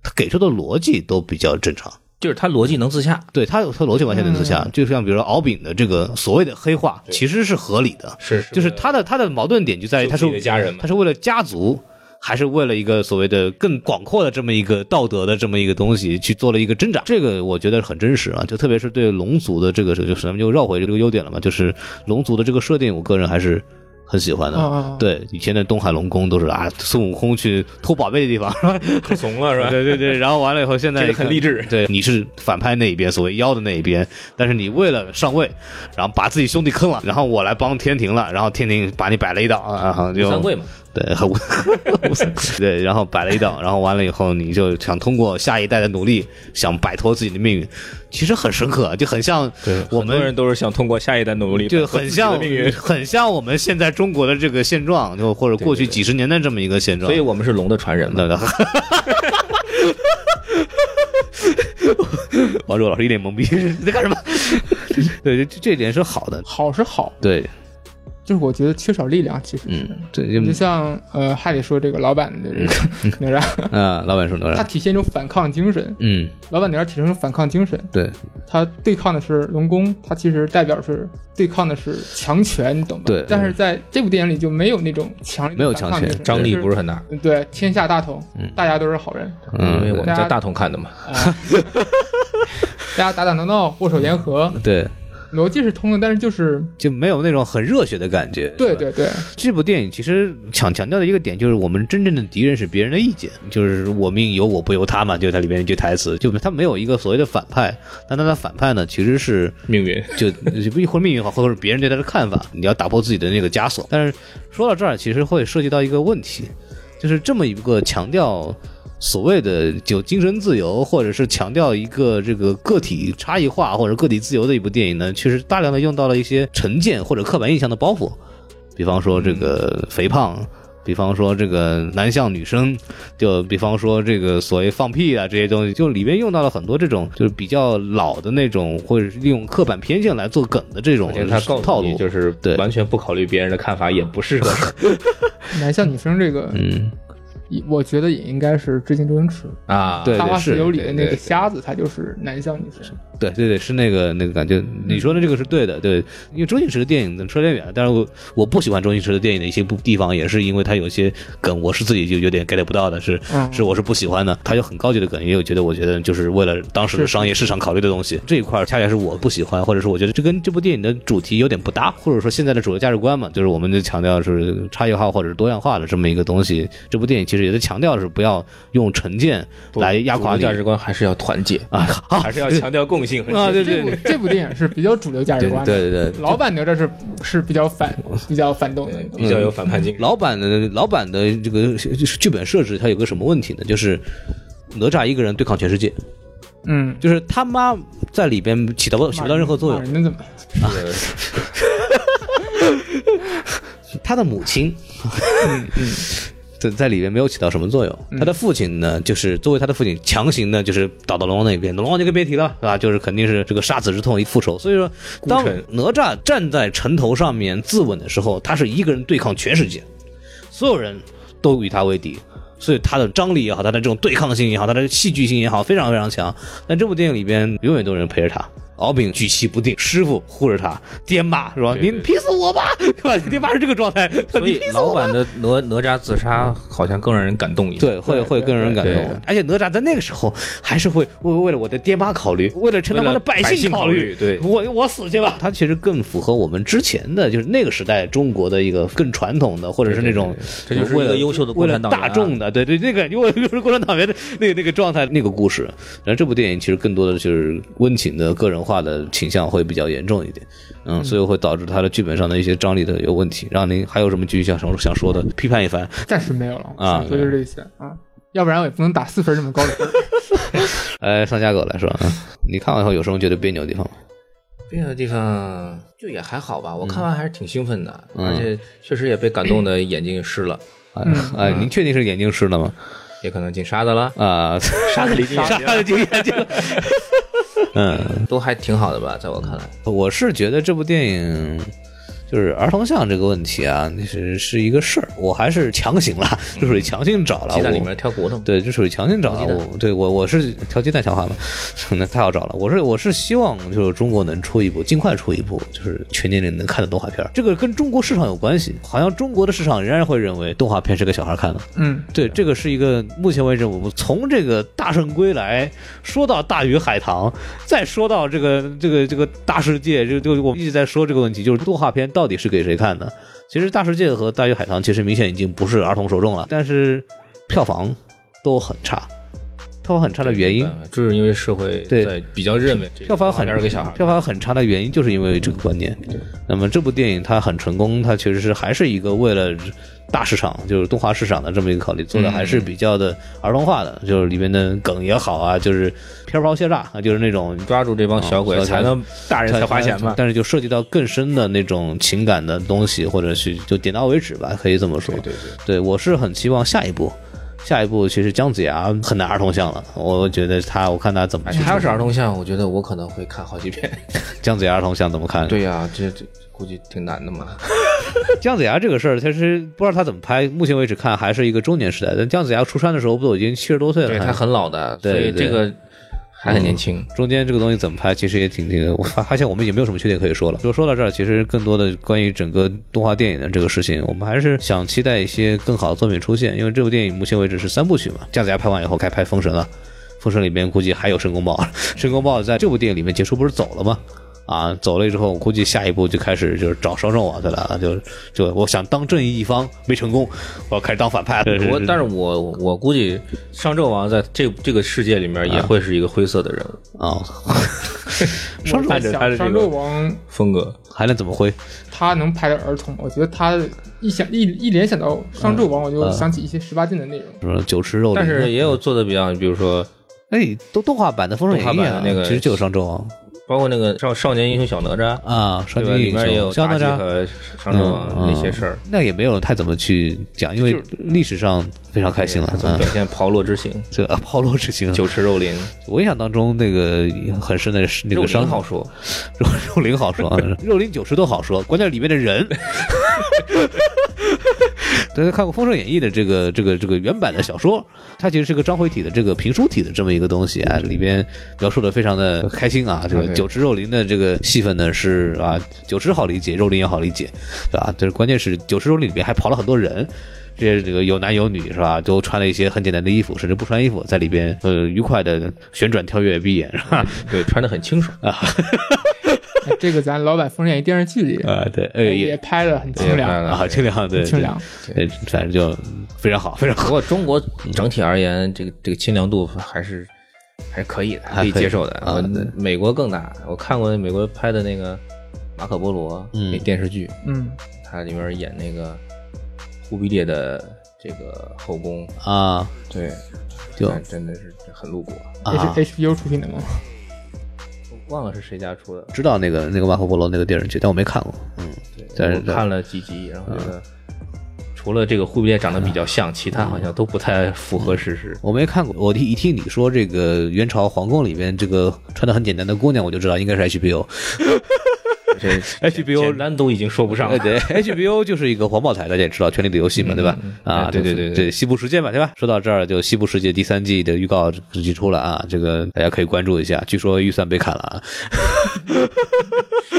他给出的逻辑都比较正常。就是他逻辑能自洽，对他他逻辑完全能自洽。就像比如说敖丙的这个所谓的黑化，其实是合理的，是就是他的他的矛盾点就在于他是家人，他是为了家族，还是为了一个所谓的更广阔的这么一个道德的这么一个东西去做了一个挣扎。这个我觉得很真实啊，就特别是对龙族的这个，就是咱们就绕回这个优点了嘛，就是龙族的这个设定，我个人还是。很喜欢的，对以前的东海龙宫都是啊，孙悟空去偷宝贝的地方，是吧？可怂了，是吧？<laughs> 对对对，然后完了以后，现在很励志。对，你是反派那一边，所谓妖的那一边，但是你为了上位，然后把自己兄弟坑了，然后我来帮天庭了，然后天庭把你摆了一道啊，就三跪嘛。对，很无对，然后摆了一道，然后完了以后，你就想通过下一代的努力，想摆脱自己的命运，其实很深刻，就很像我很多人们。都是想通过下一代努力，就很像命运，很像我们现在中国的这个现状，就或者过去几十年的这么一个现状。所以我们是龙的传人嘛。对对。<laughs> 王卓老师一脸懵逼，你在干什么？<laughs> 对，这这点是好的。好是好，对，就是我觉得缺少力量，其实是。嗯，对，就就像呃，还得说这个老板的这个 <laughs> 哪吒，<laughs> 啊，老板说哪他吒，体现一种反抗精神。嗯，老板哪吒体现一种反抗精神，对，他对抗的是龙宫，他其实代表是对抗的是强权，你懂吧？对但是在这部电影里就没有那种强没有强权张力不是很大，嗯对，天下大同，嗯大家都是好人，嗯因为我们在大同看的嘛。啊，<laughs> 大家打打闹闹，握手言和，对，逻辑是通的，但是就是就没有那种很热血的感觉。对对对，这部电影其实强强调的一个点就是，我们真正的敌人是别人的意见，就是我命由我不由他嘛，就是它里面一句台词，就他没有一个所谓的反派，但他的反派呢其实是命运，就或者命运好，或者是别人对他的看法，你要打破自己的那个枷锁。但是说到这儿，其实会涉及到一个问题，就是这么一个强调所谓的就精神自由，或者是强调一个这个个体差异化或者个体自由的一部电影呢，其实大量的用到了一些成见或者刻板印象的包袱，比方说这个肥胖。比方说这个男向女生，就比方说这个所谓放屁啊这些东西，就里面用到了很多这种就是比较老的那种，或者是利用刻板偏见来做梗的这种他告套路。就是对完全不考虑别人的看法，也不是个 <laughs> 男向女生这个，嗯，我觉得也应该是致敬周星驰，啊。对《大话是西游》里的那个瞎子，他就是男相女神。对对对，是那个那个感觉。你说的这个是对的，对，因为周星驰的电影说有点远，但是我我不喜欢周星驰的电影的一些部地方，也是因为他有些梗我是自己就有点 get 不到的，是嗯是我是不喜欢的。他有很高级的梗，也有觉得我觉得就是为了当时的商业市场考虑的东西，这一块恰恰是我不喜欢，或者是我觉得这跟这部电影的主题有点不搭，或者说现在的主流价值观嘛，就是我们就强调是差异化或者是多样化的这么一个东西。这部电影其实也在强调是不要用成见来压垮你。价值观还是要团结，啊，还是要强调共性。和 <laughs> 啊，对对这部这部电影是比较主流价值观的，对对对。老版哪吒是是比较反比较反动的，比较有反叛精神。老版的老版的这个剧本设置，它有个什么问题呢？就是哪吒一个人对抗全世界，嗯，就是他妈在里边起到起不到任何作用。那怎么？啊 <laughs> 他的母亲，在在里边没有起到什么作用。他的父亲呢，就是作为他的父亲，强行的就是倒到龙王那边，龙王就更别提了，是吧？就是肯定是这个杀子之痛一复仇。所以说，当哪吒站在城头上面自刎的时候，他是一个人对抗全世界，所有人都与他为敌。所以他的张力也好，他的这种对抗性也好，他的戏剧性也好，非常非常强。但这部电影里边永远都有人陪着他，敖丙举棋不定，师傅护着他，爹骂是吧？对对你劈死我吧，<laughs> 对吧？爹妈是这个状态，所以 <laughs> 你劈死我吧老版的哪哪吒自杀好像更让人感动一点。对，会会更让人感动。而且哪吒在那个时候还是会为为了我的爹妈考虑，为了陈他妈的百百姓考考虑对我我死去吧。他其实更符合我们之前的，就是那个时代中国的一个更传统的，或者是那种就是一个为了优秀的共为了产党员啊大众的，对对，那个因为就是共产党员的那个那个状态，那个故事。然后这部电影其实更多的就是温情的个人化的倾向会比较严重一点，嗯，所以会导致他的剧本上的一些张力的有问题。让您还有什么继续想想想说的，批判一番？暂时没有了啊想说就是这些啊，要不然我也不能打四分这么高的分。<laughs> 哎，上家狗来说啊，你看完以后有什么觉得别扭的地方吗？别的地方就也还好吧，我看完还是挺兴奋的，嗯。而且确实也被感动的眼睛湿了，哎，哎，您确定是眼睛湿了吗？也可能进沙子了，啊，沙子里进沙子进眼睛。嗯，都还挺好的吧，在我看来。我是觉得这部电影。就是儿童像这个问题啊，那是是一个事儿，我还是强行了，就属于强行找了。我鸡蛋里面挑骨头，对，就属于强行找了。我对我我是挑鸡蛋消化嘛，<laughs> 那太好找了。我是我是希望就是中国能出一部，尽快出一部就是全年龄能看的动画片。这个跟中国市场有关系，好像中国的市场仍然会认为动画片是给小孩看的。嗯，对，这个是一个目前为止，我们从这个《大圣归来》说到《大鱼海棠》，再说到这个这个这个大世界，就就我们一直在说这个问题，就是动画片到到底是给谁看的？其实《大世界》和《大鱼海棠》其实明显已经不是儿童受众了，但是票房都很差。票房很差的原因，就是因为社会对比较认为票房很画片儿给小孩票房很差的原因就是因为这个观念。那么这部电影它很成功，它其实是还是一个为了大市场，就是动画市场的这么一个考虑，做的还是比较的儿童化的，就是里面的梗也好啊，就是片包馅炸啊，就是那种抓住这帮小鬼，哦才能大人才花钱嘛。但是就涉及到更深的那种情感的东西，或者是就点到为止吧，可以这么说。对对对我是很期望下一部。下一部其实姜子牙很难儿童像了，我觉得他，我看他怎么哎，去。他要是儿童像，我觉得我可能会看好几遍。<laughs> 姜子牙儿童像怎么看？对呀、这这估计挺难的嘛。<laughs> 姜子牙这个事儿，其实不知道他怎么拍，目前为止看还是一个中年时代。但姜子牙出山的时候，不都已经七十多岁了？还对他很老的，对所以对这个还很年轻。中间这个东西怎么拍，其实也挺那个。我发现我们已经没有什么缺点可以说了。就说到这儿，其实更多的关于整个动画电影的这个事情，我们还是想期待一些更好的作品出现。因为这部电影目前为止是三部曲嘛，姜子牙拍完以后该拍封神了，封神里面估计还有申公豹，申公豹在这部电影里面结束不是走了吗？啊，走了之后，我估计下一步就开始就是找商纣王去了，就就我想当正义一方没成功，我要开始当反派了。我但是我我估计商纣王在这这个世界里面也会是一个灰色的人物，<laughs> 啊，商纣王他的这商纣王风格。还能怎么灰？他能拍的儿童，我觉得他一想一一联想到商纣王，我就嗯想起一些十八禁的内容。什么酒池肉林？但是也有做的比较，比如说哎，都动画版的《封神演义》的，那个其实就有商纣王包括那个少少年英雄小哪吒，啊，少年英面也有雄，像妲哪吒。己和商纣王嗯那些事儿，那也没有太怎么去讲，因为历史上非常开心了。怎么嗯表，现炮烙之行、<laughs> 这个炮烙之行，酒池肉林？我印象当中那个很深的是那个商林好说，<laughs> 肉肉林好说，啊，肉林酒池都好说，关键里面的人。<laughs> <laughs> 大家看过《封神演义》的这个这个这个原版的小说，它其实是个章回体的这个评书体的这么一个东西啊，里边描述的非常的开心啊。这个酒池肉林的这个戏份呢是啊，酒池好理解，肉林也好理解，对吧？就是关键是酒池肉林里面还跑了很多人。这些这个有男有女是吧？都穿了一些很简单的衣服，甚至不穿衣服，在里边呃愉快的旋转跳跃闭眼是吧？对，穿的很清爽。哎 <laughs> 这个咱老板《封神演义》电视剧里啊对，哎也也拍的很清凉，啊清凉对清凉。对，反正就非常好，非常好。不过中国整体而言，这个这个清凉度还是还是可以的，可以接受的。啊美国更大，我看过美国拍的那个《马可波罗》嗯那电视剧，嗯，它里面演那个忽必烈的这个后宫，啊，对，就真的是很露骨。啊这是 HBO 出品的吗？忘了是谁家出的，知道那个那个马可波罗那个电视剧，但我没看过。嗯，对但是我看了几集，然后觉得除了这个忽必烈长得比较像，其他好像都不太符合事实。我没看过。我一听你说这个元朝皇宫里边这个穿的很简单的姑娘，我就知道应该是 HBO。<laughs> <laughs> 这 HBO 简单都已经说不上哎，了。<laughs> 对，HBO 就是一个黄宝台，大家也知道《权力的游戏》嘛，对吧？啊，哎对对对对对，西部世界嘛，对吧？说到这儿，就西部世界第三季的预告直接出了啊，这个大家可以关注一下。据说预算被砍了啊。<laughs>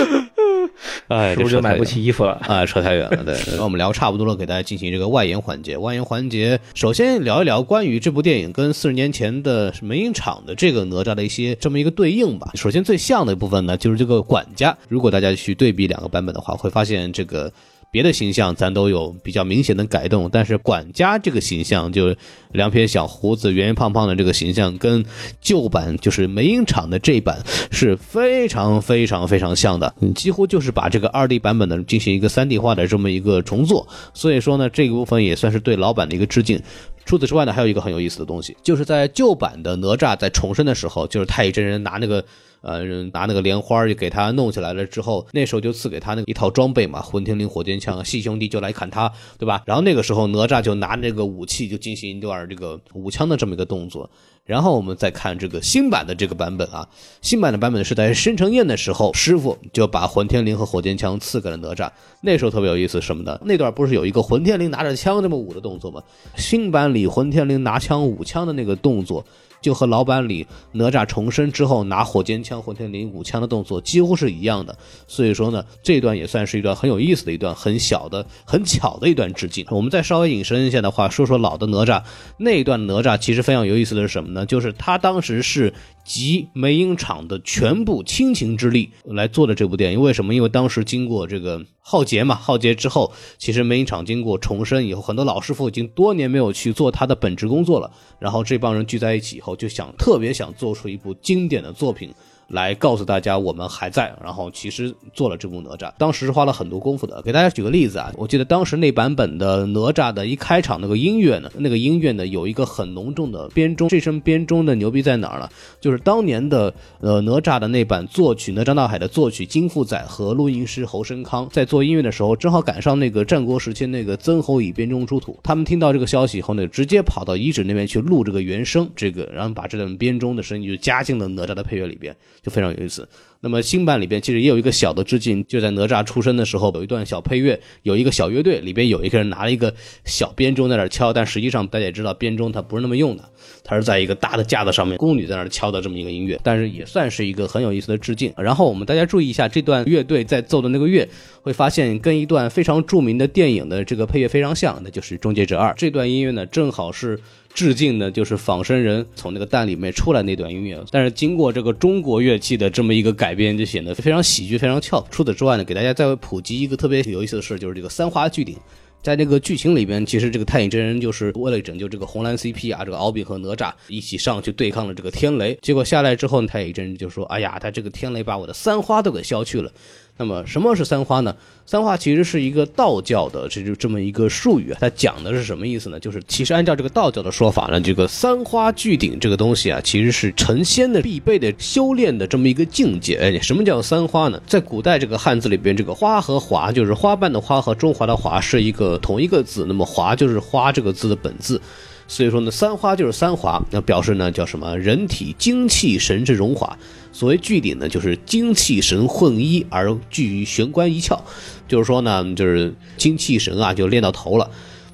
<laughs> 哎，是不是就买不起衣服了？啊，扯太远了。对，<laughs> 那我们聊差不多了，给大家进行这个外延环节。外延环节，首先聊一聊关于这部电影跟四十年前的梅影厂的这个哪吒的一些这么一个对应吧。首先最像的部分呢，就是这个管家。如果大家去对比两个版本的话，会发现这个。别的形象咱都有比较明显的改动，但是管家这个形象，就两撇小胡子、圆圆胖胖的这个形象，跟旧版就是梅影厂的这一版是非常非常非常像的，几乎就是把这个二 D 版本的进行一个三 D 化的这么一个重做，所以说呢，这个部分也算是对老版的一个致敬。除此之外呢，还有一个很有意思的东西，就是在旧版的哪吒在重生的时候，就是太乙真人拿那个。呃，拿那个莲花就给他弄起来了之后，那时候就赐给他那一套装备嘛，混天绫火箭枪，细兄弟就来砍他，对吧？然后那个时候哪吒就拿那个武器就进行一段这个舞枪的这么一个动作。然后我们再看这个新版的这个版本啊，新版的版本是在申城宴的时候，师傅就把混天绫和火箭枪赐给了哪吒。那时候特别有意思，什么的？那段不是有一个混天绫拿着枪这么舞的动作吗？新版里混天绫拿枪舞枪的那个动作。就和老版里哪吒重生之后拿火尖枪、混天绫舞枪的动作几乎是一样的，所以说呢，这段也算是一段很有意思的一段很小的、很巧的一段致敬。我们再稍微引申一下的话，说说老的哪吒那一段哪吒，其实非常有意思的是什么呢？就是他当时是集梅影厂的全部亲情之力来做的这部电影。为什么？因为当时经过这个浩劫嘛，浩劫之后，其实梅影厂经过重生以后，很多老师傅已经多年没有去做他的本职工作了。然后这帮人聚在一起以后，就想特别想做出一部经典的作品。来告诉大家我们还在，然后其实做了这部哪吒，当时是花了很多功夫的。给大家举个例子啊，我记得当时那版本的哪吒的一开场那个音乐呢，那个音乐呢有一个很浓重的编钟，这声编钟的牛逼在哪儿呢？就是当年的呃哪吒的那版作曲，哪吒闹海的作曲金富载和录音师侯生康在做音乐的时候，正好赶上那个战国时期那个曾侯乙编钟出土，他们听到这个消息以后呢，直接跑到遗址那边去录这个原声，这个然后把这段编钟的声音就加进了哪吒的配乐里边。就非常有意思。那么新版里边其实也有一个小的致敬，就在哪吒出生的时候有一段小配乐，有一个小乐队里边有一个人拿了一个小编钟在那敲，但实际上大家也知道编钟它不是那么用的，它是在一个大的架子上面，宫女在那敲的这么一个音乐，但是也算是一个很有意思的致敬。然后我们大家注意一下这段乐队在奏的那个乐，会发现跟一段非常著名的电影的这个配乐非常像，那就是《终结者二》这段音乐呢，正好是。致敬的就是仿生人从那个蛋里面出来那段音乐，但是经过这个中国乐器的这么一个改编，就显得非常喜剧，非常俏。除此之外呢，给大家再普及一个特别有意思的事，就是这个三花聚顶，在这个剧情里边，其实这个太乙真人就是为了拯救这个红蓝 CP 啊，这个敖丙和哪吒一起上去对抗了这个天雷，结果下来之后呢，太乙真人就说：“哎呀，他这个天雷把我的三花都给消去了。”那么什么是三花呢？三花其实是一个道教的，这就这么一个术语啊。它讲的是什么意思呢？就是其实按照这个道教的说法呢，这个三花聚顶这个东西啊，其实是成仙的必备的修炼的这么一个境界。哎，什么叫三花呢？在古代这个汉字里边，这个花和华就是花瓣的花和中华的华是一个同一个字，那么华就是花这个字的本字。所以说呢，三花就是三华，那表示呢叫什么？人体精气神之荣华。所谓聚顶呢，就是精气神混一而聚于玄关一窍，就是说呢，就是精气神啊就练到头了。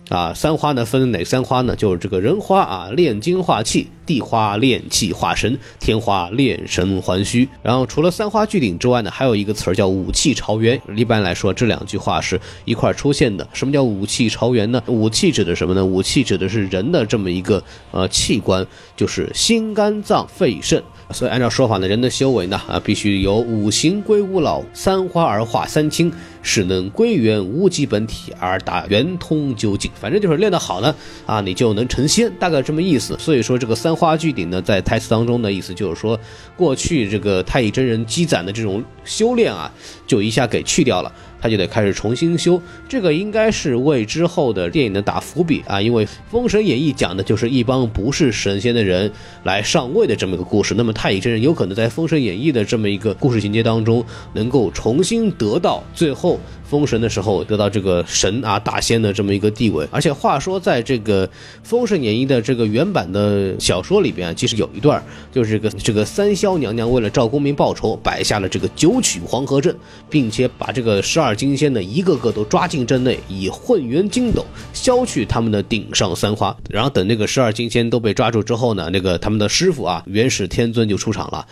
啊，三花呢分哪三花呢？就是这个人花啊，炼精化气；地花炼气化神；天花炼神还虚。然后除了三花聚顶之外呢，还有一个词儿叫五气朝元。一般来说，这两句话是一块出现的。什么叫五气朝元呢？五气指的什么呢？五气指的是人的这么一个呃器官，就是心、肝、脏、肺、肾。所以按照说法呢，人的修为呢啊，必须由五行归五老，三花而化三清，使能归元无极本体而达圆通究竟。反正就是练得好呢啊，你就能成仙，大概这么意思。所以说这个三花聚顶呢，在台词当中的意思就是说，过去这个太乙真人积攒的这种修炼啊，就一下给去掉了。他就得开始重新修，这个应该是为之后的电影的打伏笔啊，因为《封神演义》讲的就是一帮不是神仙的人来上位的这么一个故事。那么太乙真人有可能在《封神演义》的这么一个故事情节当中，能够重新得到最后。封神的时候得到这个神啊大仙的这么一个地位，而且话说在这个《封神演义》的这个原版的小说里边，其实有一段就是这个这个三霄娘娘为了赵公明报仇，摆下了这个九曲黄河阵，并且把这个十二金仙呢一个个都抓进阵内，以混元金斗削去他们的顶上三花。然后等那个十二金仙都被抓住之后呢，那个他们的师傅啊元始天尊就出场了。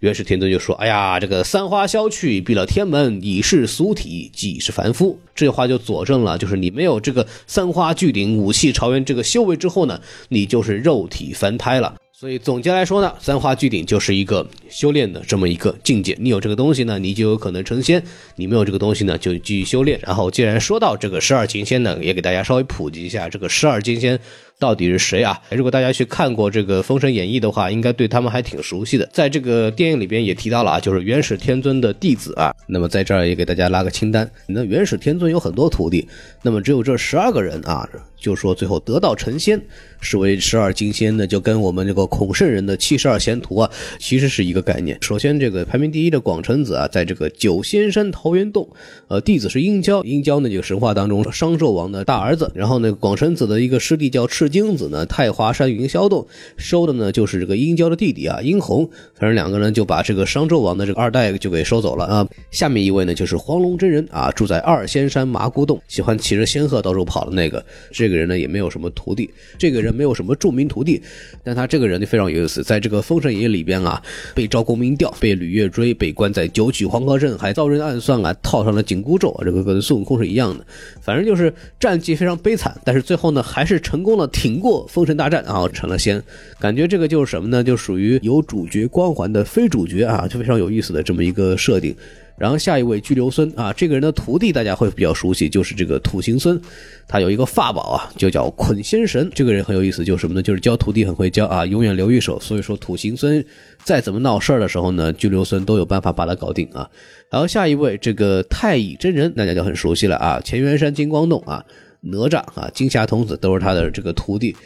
元始天尊就说：“哎呀，这个三花消去，闭了天门，已是俗体，即是凡夫。”这话就佐证了，就是你没有这个三花聚顶、五气朝元这个修为之后呢，你就是肉体凡胎了。所以总结来说呢，三花聚顶就是一个修炼的这么一个境界。你有这个东西呢，你就有可能成仙；你没有这个东西呢，就继续修炼。然后既然说到这个十二金仙呢，也给大家稍微普及一下这个十二金仙。到底是谁啊？如果大家去看过这个《封神演义》的话，应该对他们还挺熟悉的。在这个电影里边也提到了啊，就是元始天尊的弟子啊。那么在这儿也给大家拉个清单。那元始天尊有很多徒弟，那么只有这十二个人啊，就说最后得道成仙，是为十二金仙呢，就跟我们这个孔圣人的七十二贤徒啊，其实是一个概念。首先，这个排名第一的广成子啊，在这个九仙山桃源洞，呃，弟子是殷郊，殷郊呢，就神话当中商纣王的大儿子。然后呢，广成子的一个师弟叫赤。精子呢？太华山云霄洞收的呢，就是这个殷郊的弟弟啊，殷红。反正两个人就把这个商纣王的这个二代就给收走了啊。下面一位呢，就是黄龙真人啊，住在二仙山麻姑洞，喜欢骑着仙鹤到处跑的那个。这个人呢，也没有什么徒弟，这个人没有什么著名徒弟，但他这个人就非常有意思，在这个《封神演义》里边啊，被赵公明吊，被吕月追，被关在九曲黄河阵，还遭人暗算啊，套上了紧箍咒，这个跟孙悟空是一样的。反正就是战绩非常悲惨，但是最后呢，还是成功了。挺过封神大战啊，成了仙。感觉这个就是什么呢？就属于有主角光环的非主角啊，就非常有意思的这么一个设定。然后下一位巨留孙啊，这个人的徒弟大家会比较熟悉，就是这个土行孙，他有一个法宝啊，就叫捆仙绳。这个人很有意思，就是什么呢？就是教徒弟很会教啊，永远留一手。所以说土行孙再怎么闹事儿的时候呢，巨留孙都有办法把他搞定啊。然后下一位这个太乙真人，大家就很熟悉了啊，乾元山金光洞啊，哪吒啊，金霞童子都是他的这个徒弟。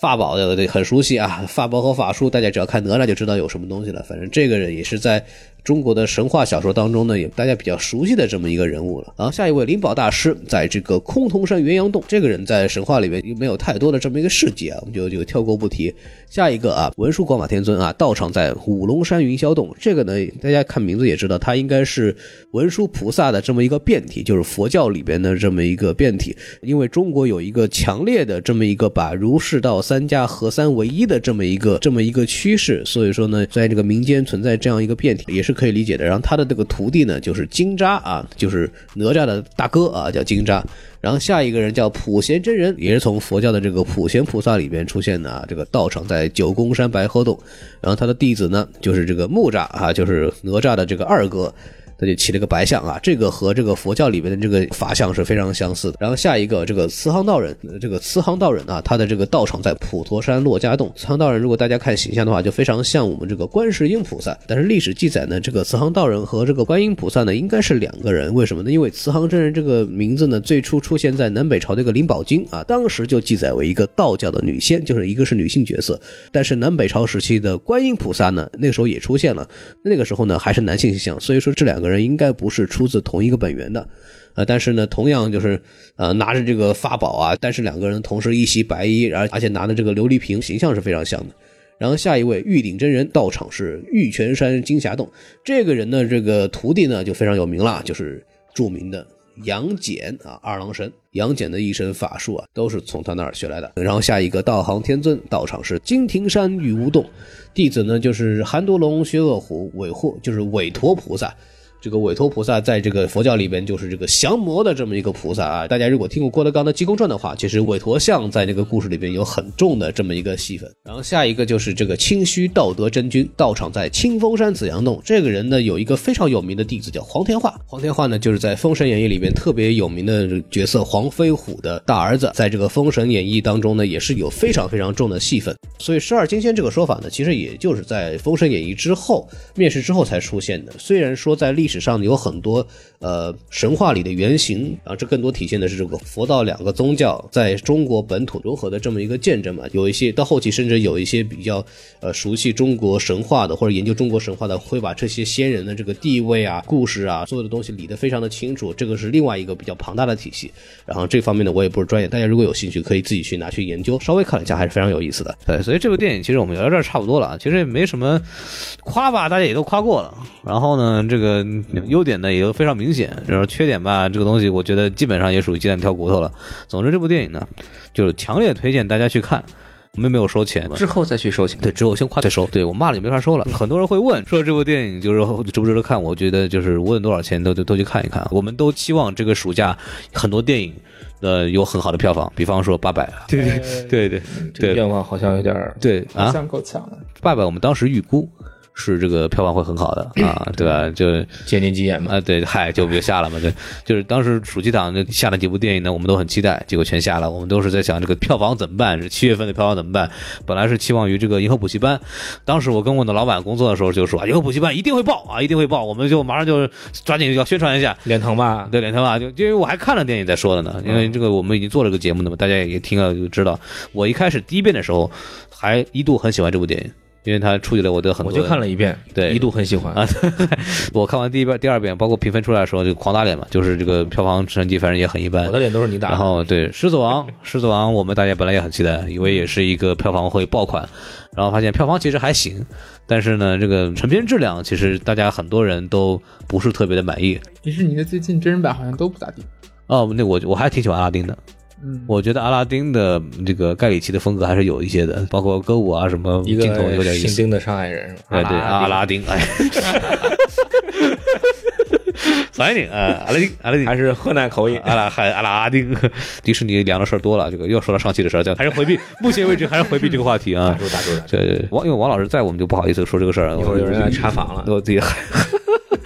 法宝的很熟悉啊，法宝和法术，大家只要看哪吒就知道有什么东西了。反正这个人也是在。中国的神话小说当中呢，也大家比较熟悉的这么一个人物了。然后下一位灵宝大师，在这个崆峒山元阳洞，这个人在神话里面又没有太多的这么一个事迹啊，我们就就跳过不提。下一个啊，文殊广法天尊啊，道场在五龙山云霄洞，这个呢，大家看名字也知道，他应该是文殊菩萨的这么一个变体，就是佛教里边的这么一个变体。因为中国有一个强烈的这么一个把儒释道三家合三为一的这么一个这么一个趋势，所以说呢，在这个民间存在这样一个变体，也是。可以理解的。然后他的这个徒弟呢，就是金吒啊，就是哪吒的大哥啊，叫金吒。然后下一个人叫普贤真人，也是从佛教的这个普贤菩萨里边出现的啊。这个道场在九宫山白鹤洞。然后他的弟子呢，就是这个木吒啊，就是哪吒的这个二哥。他就起了个白象啊，这个和这个佛教里面的这个法相是非常相似的。然后下一个这个慈航道人，这个慈航道人啊，他的这个道场在普陀山洛家洞。慈航道人如果大家看形象的话，就非常像我们这个观世音菩萨。但是历史记载呢，这个慈航道人和这个观音菩萨呢，应该是两个人。为什么呢？因为慈航真人这个名字呢，最初出现在南北朝的一个灵宝经啊，当时就记载为一个道教的女仙，就是一个是女性角色。但是南北朝时期的观音菩萨呢，那个时候也出现了，那个时候呢还是男性形象。所以说这两个人应该不是出自同一个本源的，呃，但是呢，同样就是呃拿着这个法宝啊，但是两个人同时一袭白衣，然后而且拿的这个琉璃瓶，形象是非常像的。然后下一位玉鼎真人道场是玉泉山金霞洞，这个人呢，这个徒弟呢就非常有名了，就是著名的杨戬啊，二郎神。杨戬的一身法术啊，都是从他那儿学来的。然后下一个道行天尊道场是金庭山玉无洞，弟子呢就是韩多龙、薛恶虎、韦护，就是韦陀菩萨。这个韦陀菩萨在这个佛教里边就是这个降魔的这么一个菩萨啊。大家如果听过郭德纲的《济公传》的话，其实韦陀像在这个故事里边有很重的这么一个戏份。然后下一个就是这个清虚道德真君，道场在清风山紫阳洞。这个人呢有一个非常有名的弟子叫黄天化。黄天化呢就是在《封神演义》里边特别有名的角色黄飞虎的大儿子，在这个《封神演义》当中呢也是有非常非常重的戏份。所以十二金仙这个说法呢，其实也就是在《封神演义》之后面世之后才出现的。虽然说在历史。史上有很多呃神话里的原型啊，这更多体现的是这个佛道两个宗教在中国本土融合的这么一个见证嘛。有一些到后期甚至有一些比较呃熟悉中国神话的或者研究中国神话的，会把这些先人的这个地位啊、故事啊，所有的东西理得非常的清楚。这个是另外一个比较庞大的体系。然后这方面呢，我也不是专业，大家如果有兴趣，可以自己去拿去研究，稍微看了一下，还是非常有意思的。对，所以这部电影其实我们聊到这儿差不多了啊，其实也没什么夸吧，大家也都夸过了。<laughs> 然后呢，这个。优点呢也都非常明显，然后缺点吧，这个东西我觉得基本上也属于鸡蛋挑骨头了。总之，这部电影呢，就是强烈推荐大家去看。我们没有收钱，之后再去收钱。对，之后先夸再收。对我骂了就没法收了。很多人会问说这部电影就是值不值得看？我觉得就是无论多少钱都都都去看一看。我们都期望这个暑假很多电影呃有很好的票房，比方说八百。对对对对对，愿望好像有点对啊，像够呛了。八百，我们当时预估。是这个票房会很好的 <clears throat> 啊，对吧？就借您吉言嘛，啊，对，嗨，就别下了嘛，对，就是当时暑期档就下了几部电影呢，我们都很期待，结果全下了。我们都是在想这个票房怎么办？是七月份的票房怎么办？本来是期望于这个银河补习班，当时我跟我的老板工作的时候就说，银河补习班一定会爆啊，一定会爆，我们就马上就抓紧要宣传一下，脸疼吧？对，脸疼吧？就因为我还看了电影再说的呢，因为这个我们已经做了个节目的嘛，大家也听了就知道，我一开始第一遍的时候还一度很喜欢这部电影。因为它触及了我的很多，我就看了一遍，对，一度很喜欢啊。<laughs> 我看完第一遍、第二遍，包括评分出来的时候就狂打脸嘛，就是这个票房成绩反正也很一般。我的脸都是你打。然后对《狮子王》，<laughs>《狮子王》我们大家本来也很期待，以为也是一个票房会爆款，然后发现票房其实还行，但是呢，这个成片质量其实大家很多人都不是特别的满意。迪士尼的最近真人版好像都不咋地。哦，那我我还挺喜欢阿拉丁的。我觉得阿拉丁的这个盖里奇的风格还是有一些的，包括歌舞啊什么镜头有点意思。新丁的上海人，哎对，阿拉丁，哎，早一点啊，阿拉丁，阿拉丁 <laughs> 还是河南口音。阿拉还阿拉丁，迪士尼凉的事儿多了，这个又说到上期的事儿，这还是回避，<laughs> 目前为止还是回避这个话题啊打。住打住打住！这这王因为王老师在，我们就不好意思说这个事儿了。一会儿有人来查访了。我自己还，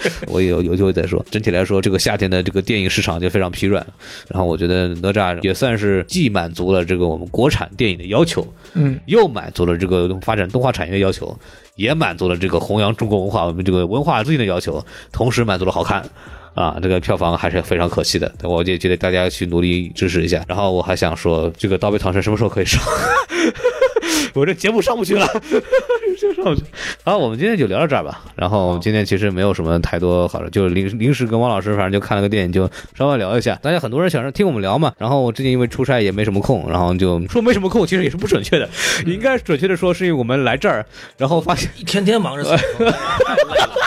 <laughs> 我有有机会再说。整体来说，这个夏天的这个电影市场就非常疲软。然后我觉得哪吒也算是既满足了这个我们国产电影的要求，嗯，又满足了这个发展动画产业的要求，也满足了这个弘扬中国文化我们这个文化自信的要求，同时满足了好看。啊，这个票房还是非常可惜的，我也觉得大家去努力支持一下。然后我还想说，这个《刀背唐神》什么时候可以上？<laughs> 我这节目上不去了，这 <laughs> 上不去。好，我们今天就聊到这儿吧。然后我们今天其实没有什么太多好的，就临临时跟汪老师，反正就看了个电影，就稍微聊一下。大家很多人想让听我们聊嘛，然后我最近因为出差也没什么空，然后就说没什么空，其实也是不准确的，应该准确的说是因为我们来这儿，然后发现一天天忙着采风，太累了。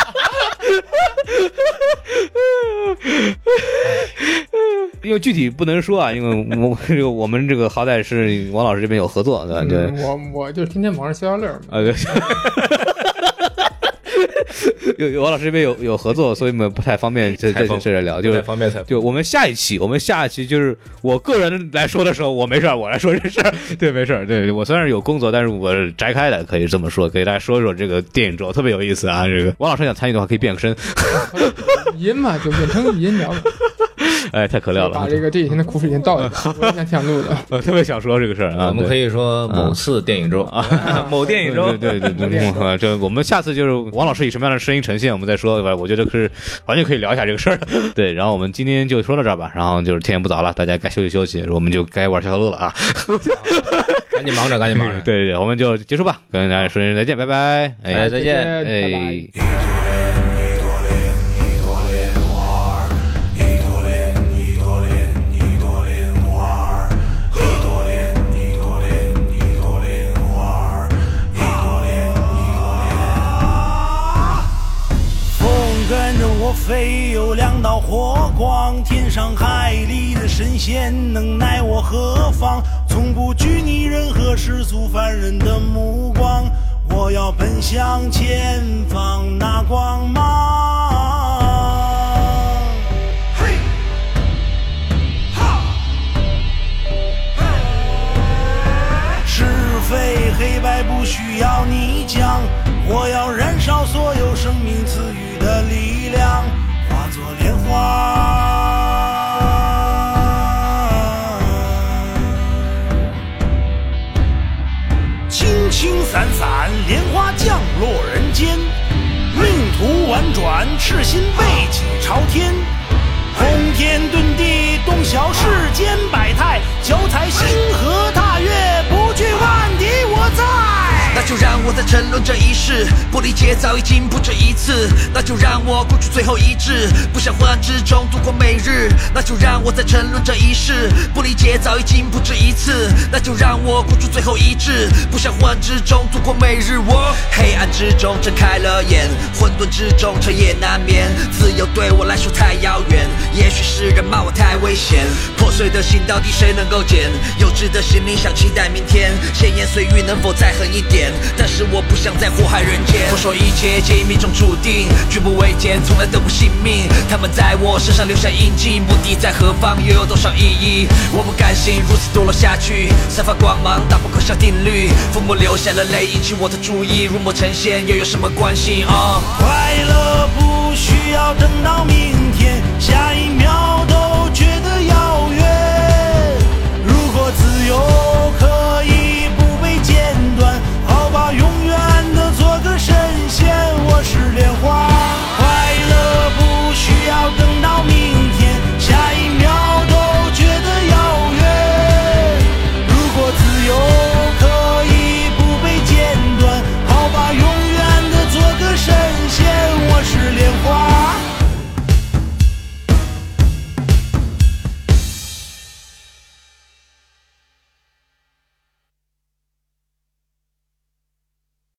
因为具体不能说啊，因为我这个我们这个好歹是王老师这边有合作，对吧？对。嗯我我就是天天忙着消消乐嘛。啊，对。<laughs> 有有王老师这边有有合作，所以我们不太方便在在采风这里聊，就是方便采风就我们下一期，我们下一期就是我个人来说的时候，我没事儿，我来说这事儿，<laughs> 对，没事儿，对我虽然有工作，但是我是摘开的，可以这么说，给大家说说这个电影周特别有意思啊。这个王老师想参与的话，可以变个身，<laughs> 语音嘛，就变成语音聊了，<laughs> 哎，太可料了，把这个这几天的苦水先倒一下，我也想想录的。我特别想说这个事儿啊，我们可以说某次电影周啊，<laughs> 某电影周，对对对对对，嗯这我们下次就是王老师以什么样的声音呈现，我们再说，对吧？我觉得是完全可以聊一下这个事儿。<laughs> 对，然后我们今天就说到这儿吧，然后就是天也不早了，大家该休息休息，我们就该玩消消乐了啊。赶紧忙着，赶紧忙着。对对对，我们就结束吧，跟大家说声再见，拜拜，哎，再见。拜拜。哎。光，天上海里的神仙能奈我何妨？从不拘泥任何世俗凡人的目光，我要奔向前方那光芒。嘿，哈，是非黑白不需要你讲，我要燃烧所有生命命途婉转，赤心背脊朝天。通天遁地，洞晓世间百态，脚踩星河那就让我在沉沦这一世，不理解早已经不止一次。那就让我孤注最后一掷，不想昏暗之中度过每日。那就让我在沉沦这一世，不理解早已经不止一次。那就让我孤注最后一掷，不想昏暗之中度过每日。我黑暗之中睁开了眼，混沌之中彻夜难眠。自由对我来说太遥远，也许是人骂我太危险。破碎的心到底谁能够捡？幼稚的心灵想期待明天，闲言碎语能否再狠一点？但是我不想再祸害人间。我说一切皆因命中注定，举步维艰从来都不信命。他们在我身上留下印记，目的在何方？又有多少意义？我不甘心如此堕落下去，散发光芒打破可笑定律。父母留下了泪引起我的注意，入墨成仙又有什么关系？啊快乐不需要等到明天，下一秒都觉得遥远。如果自由。是莲花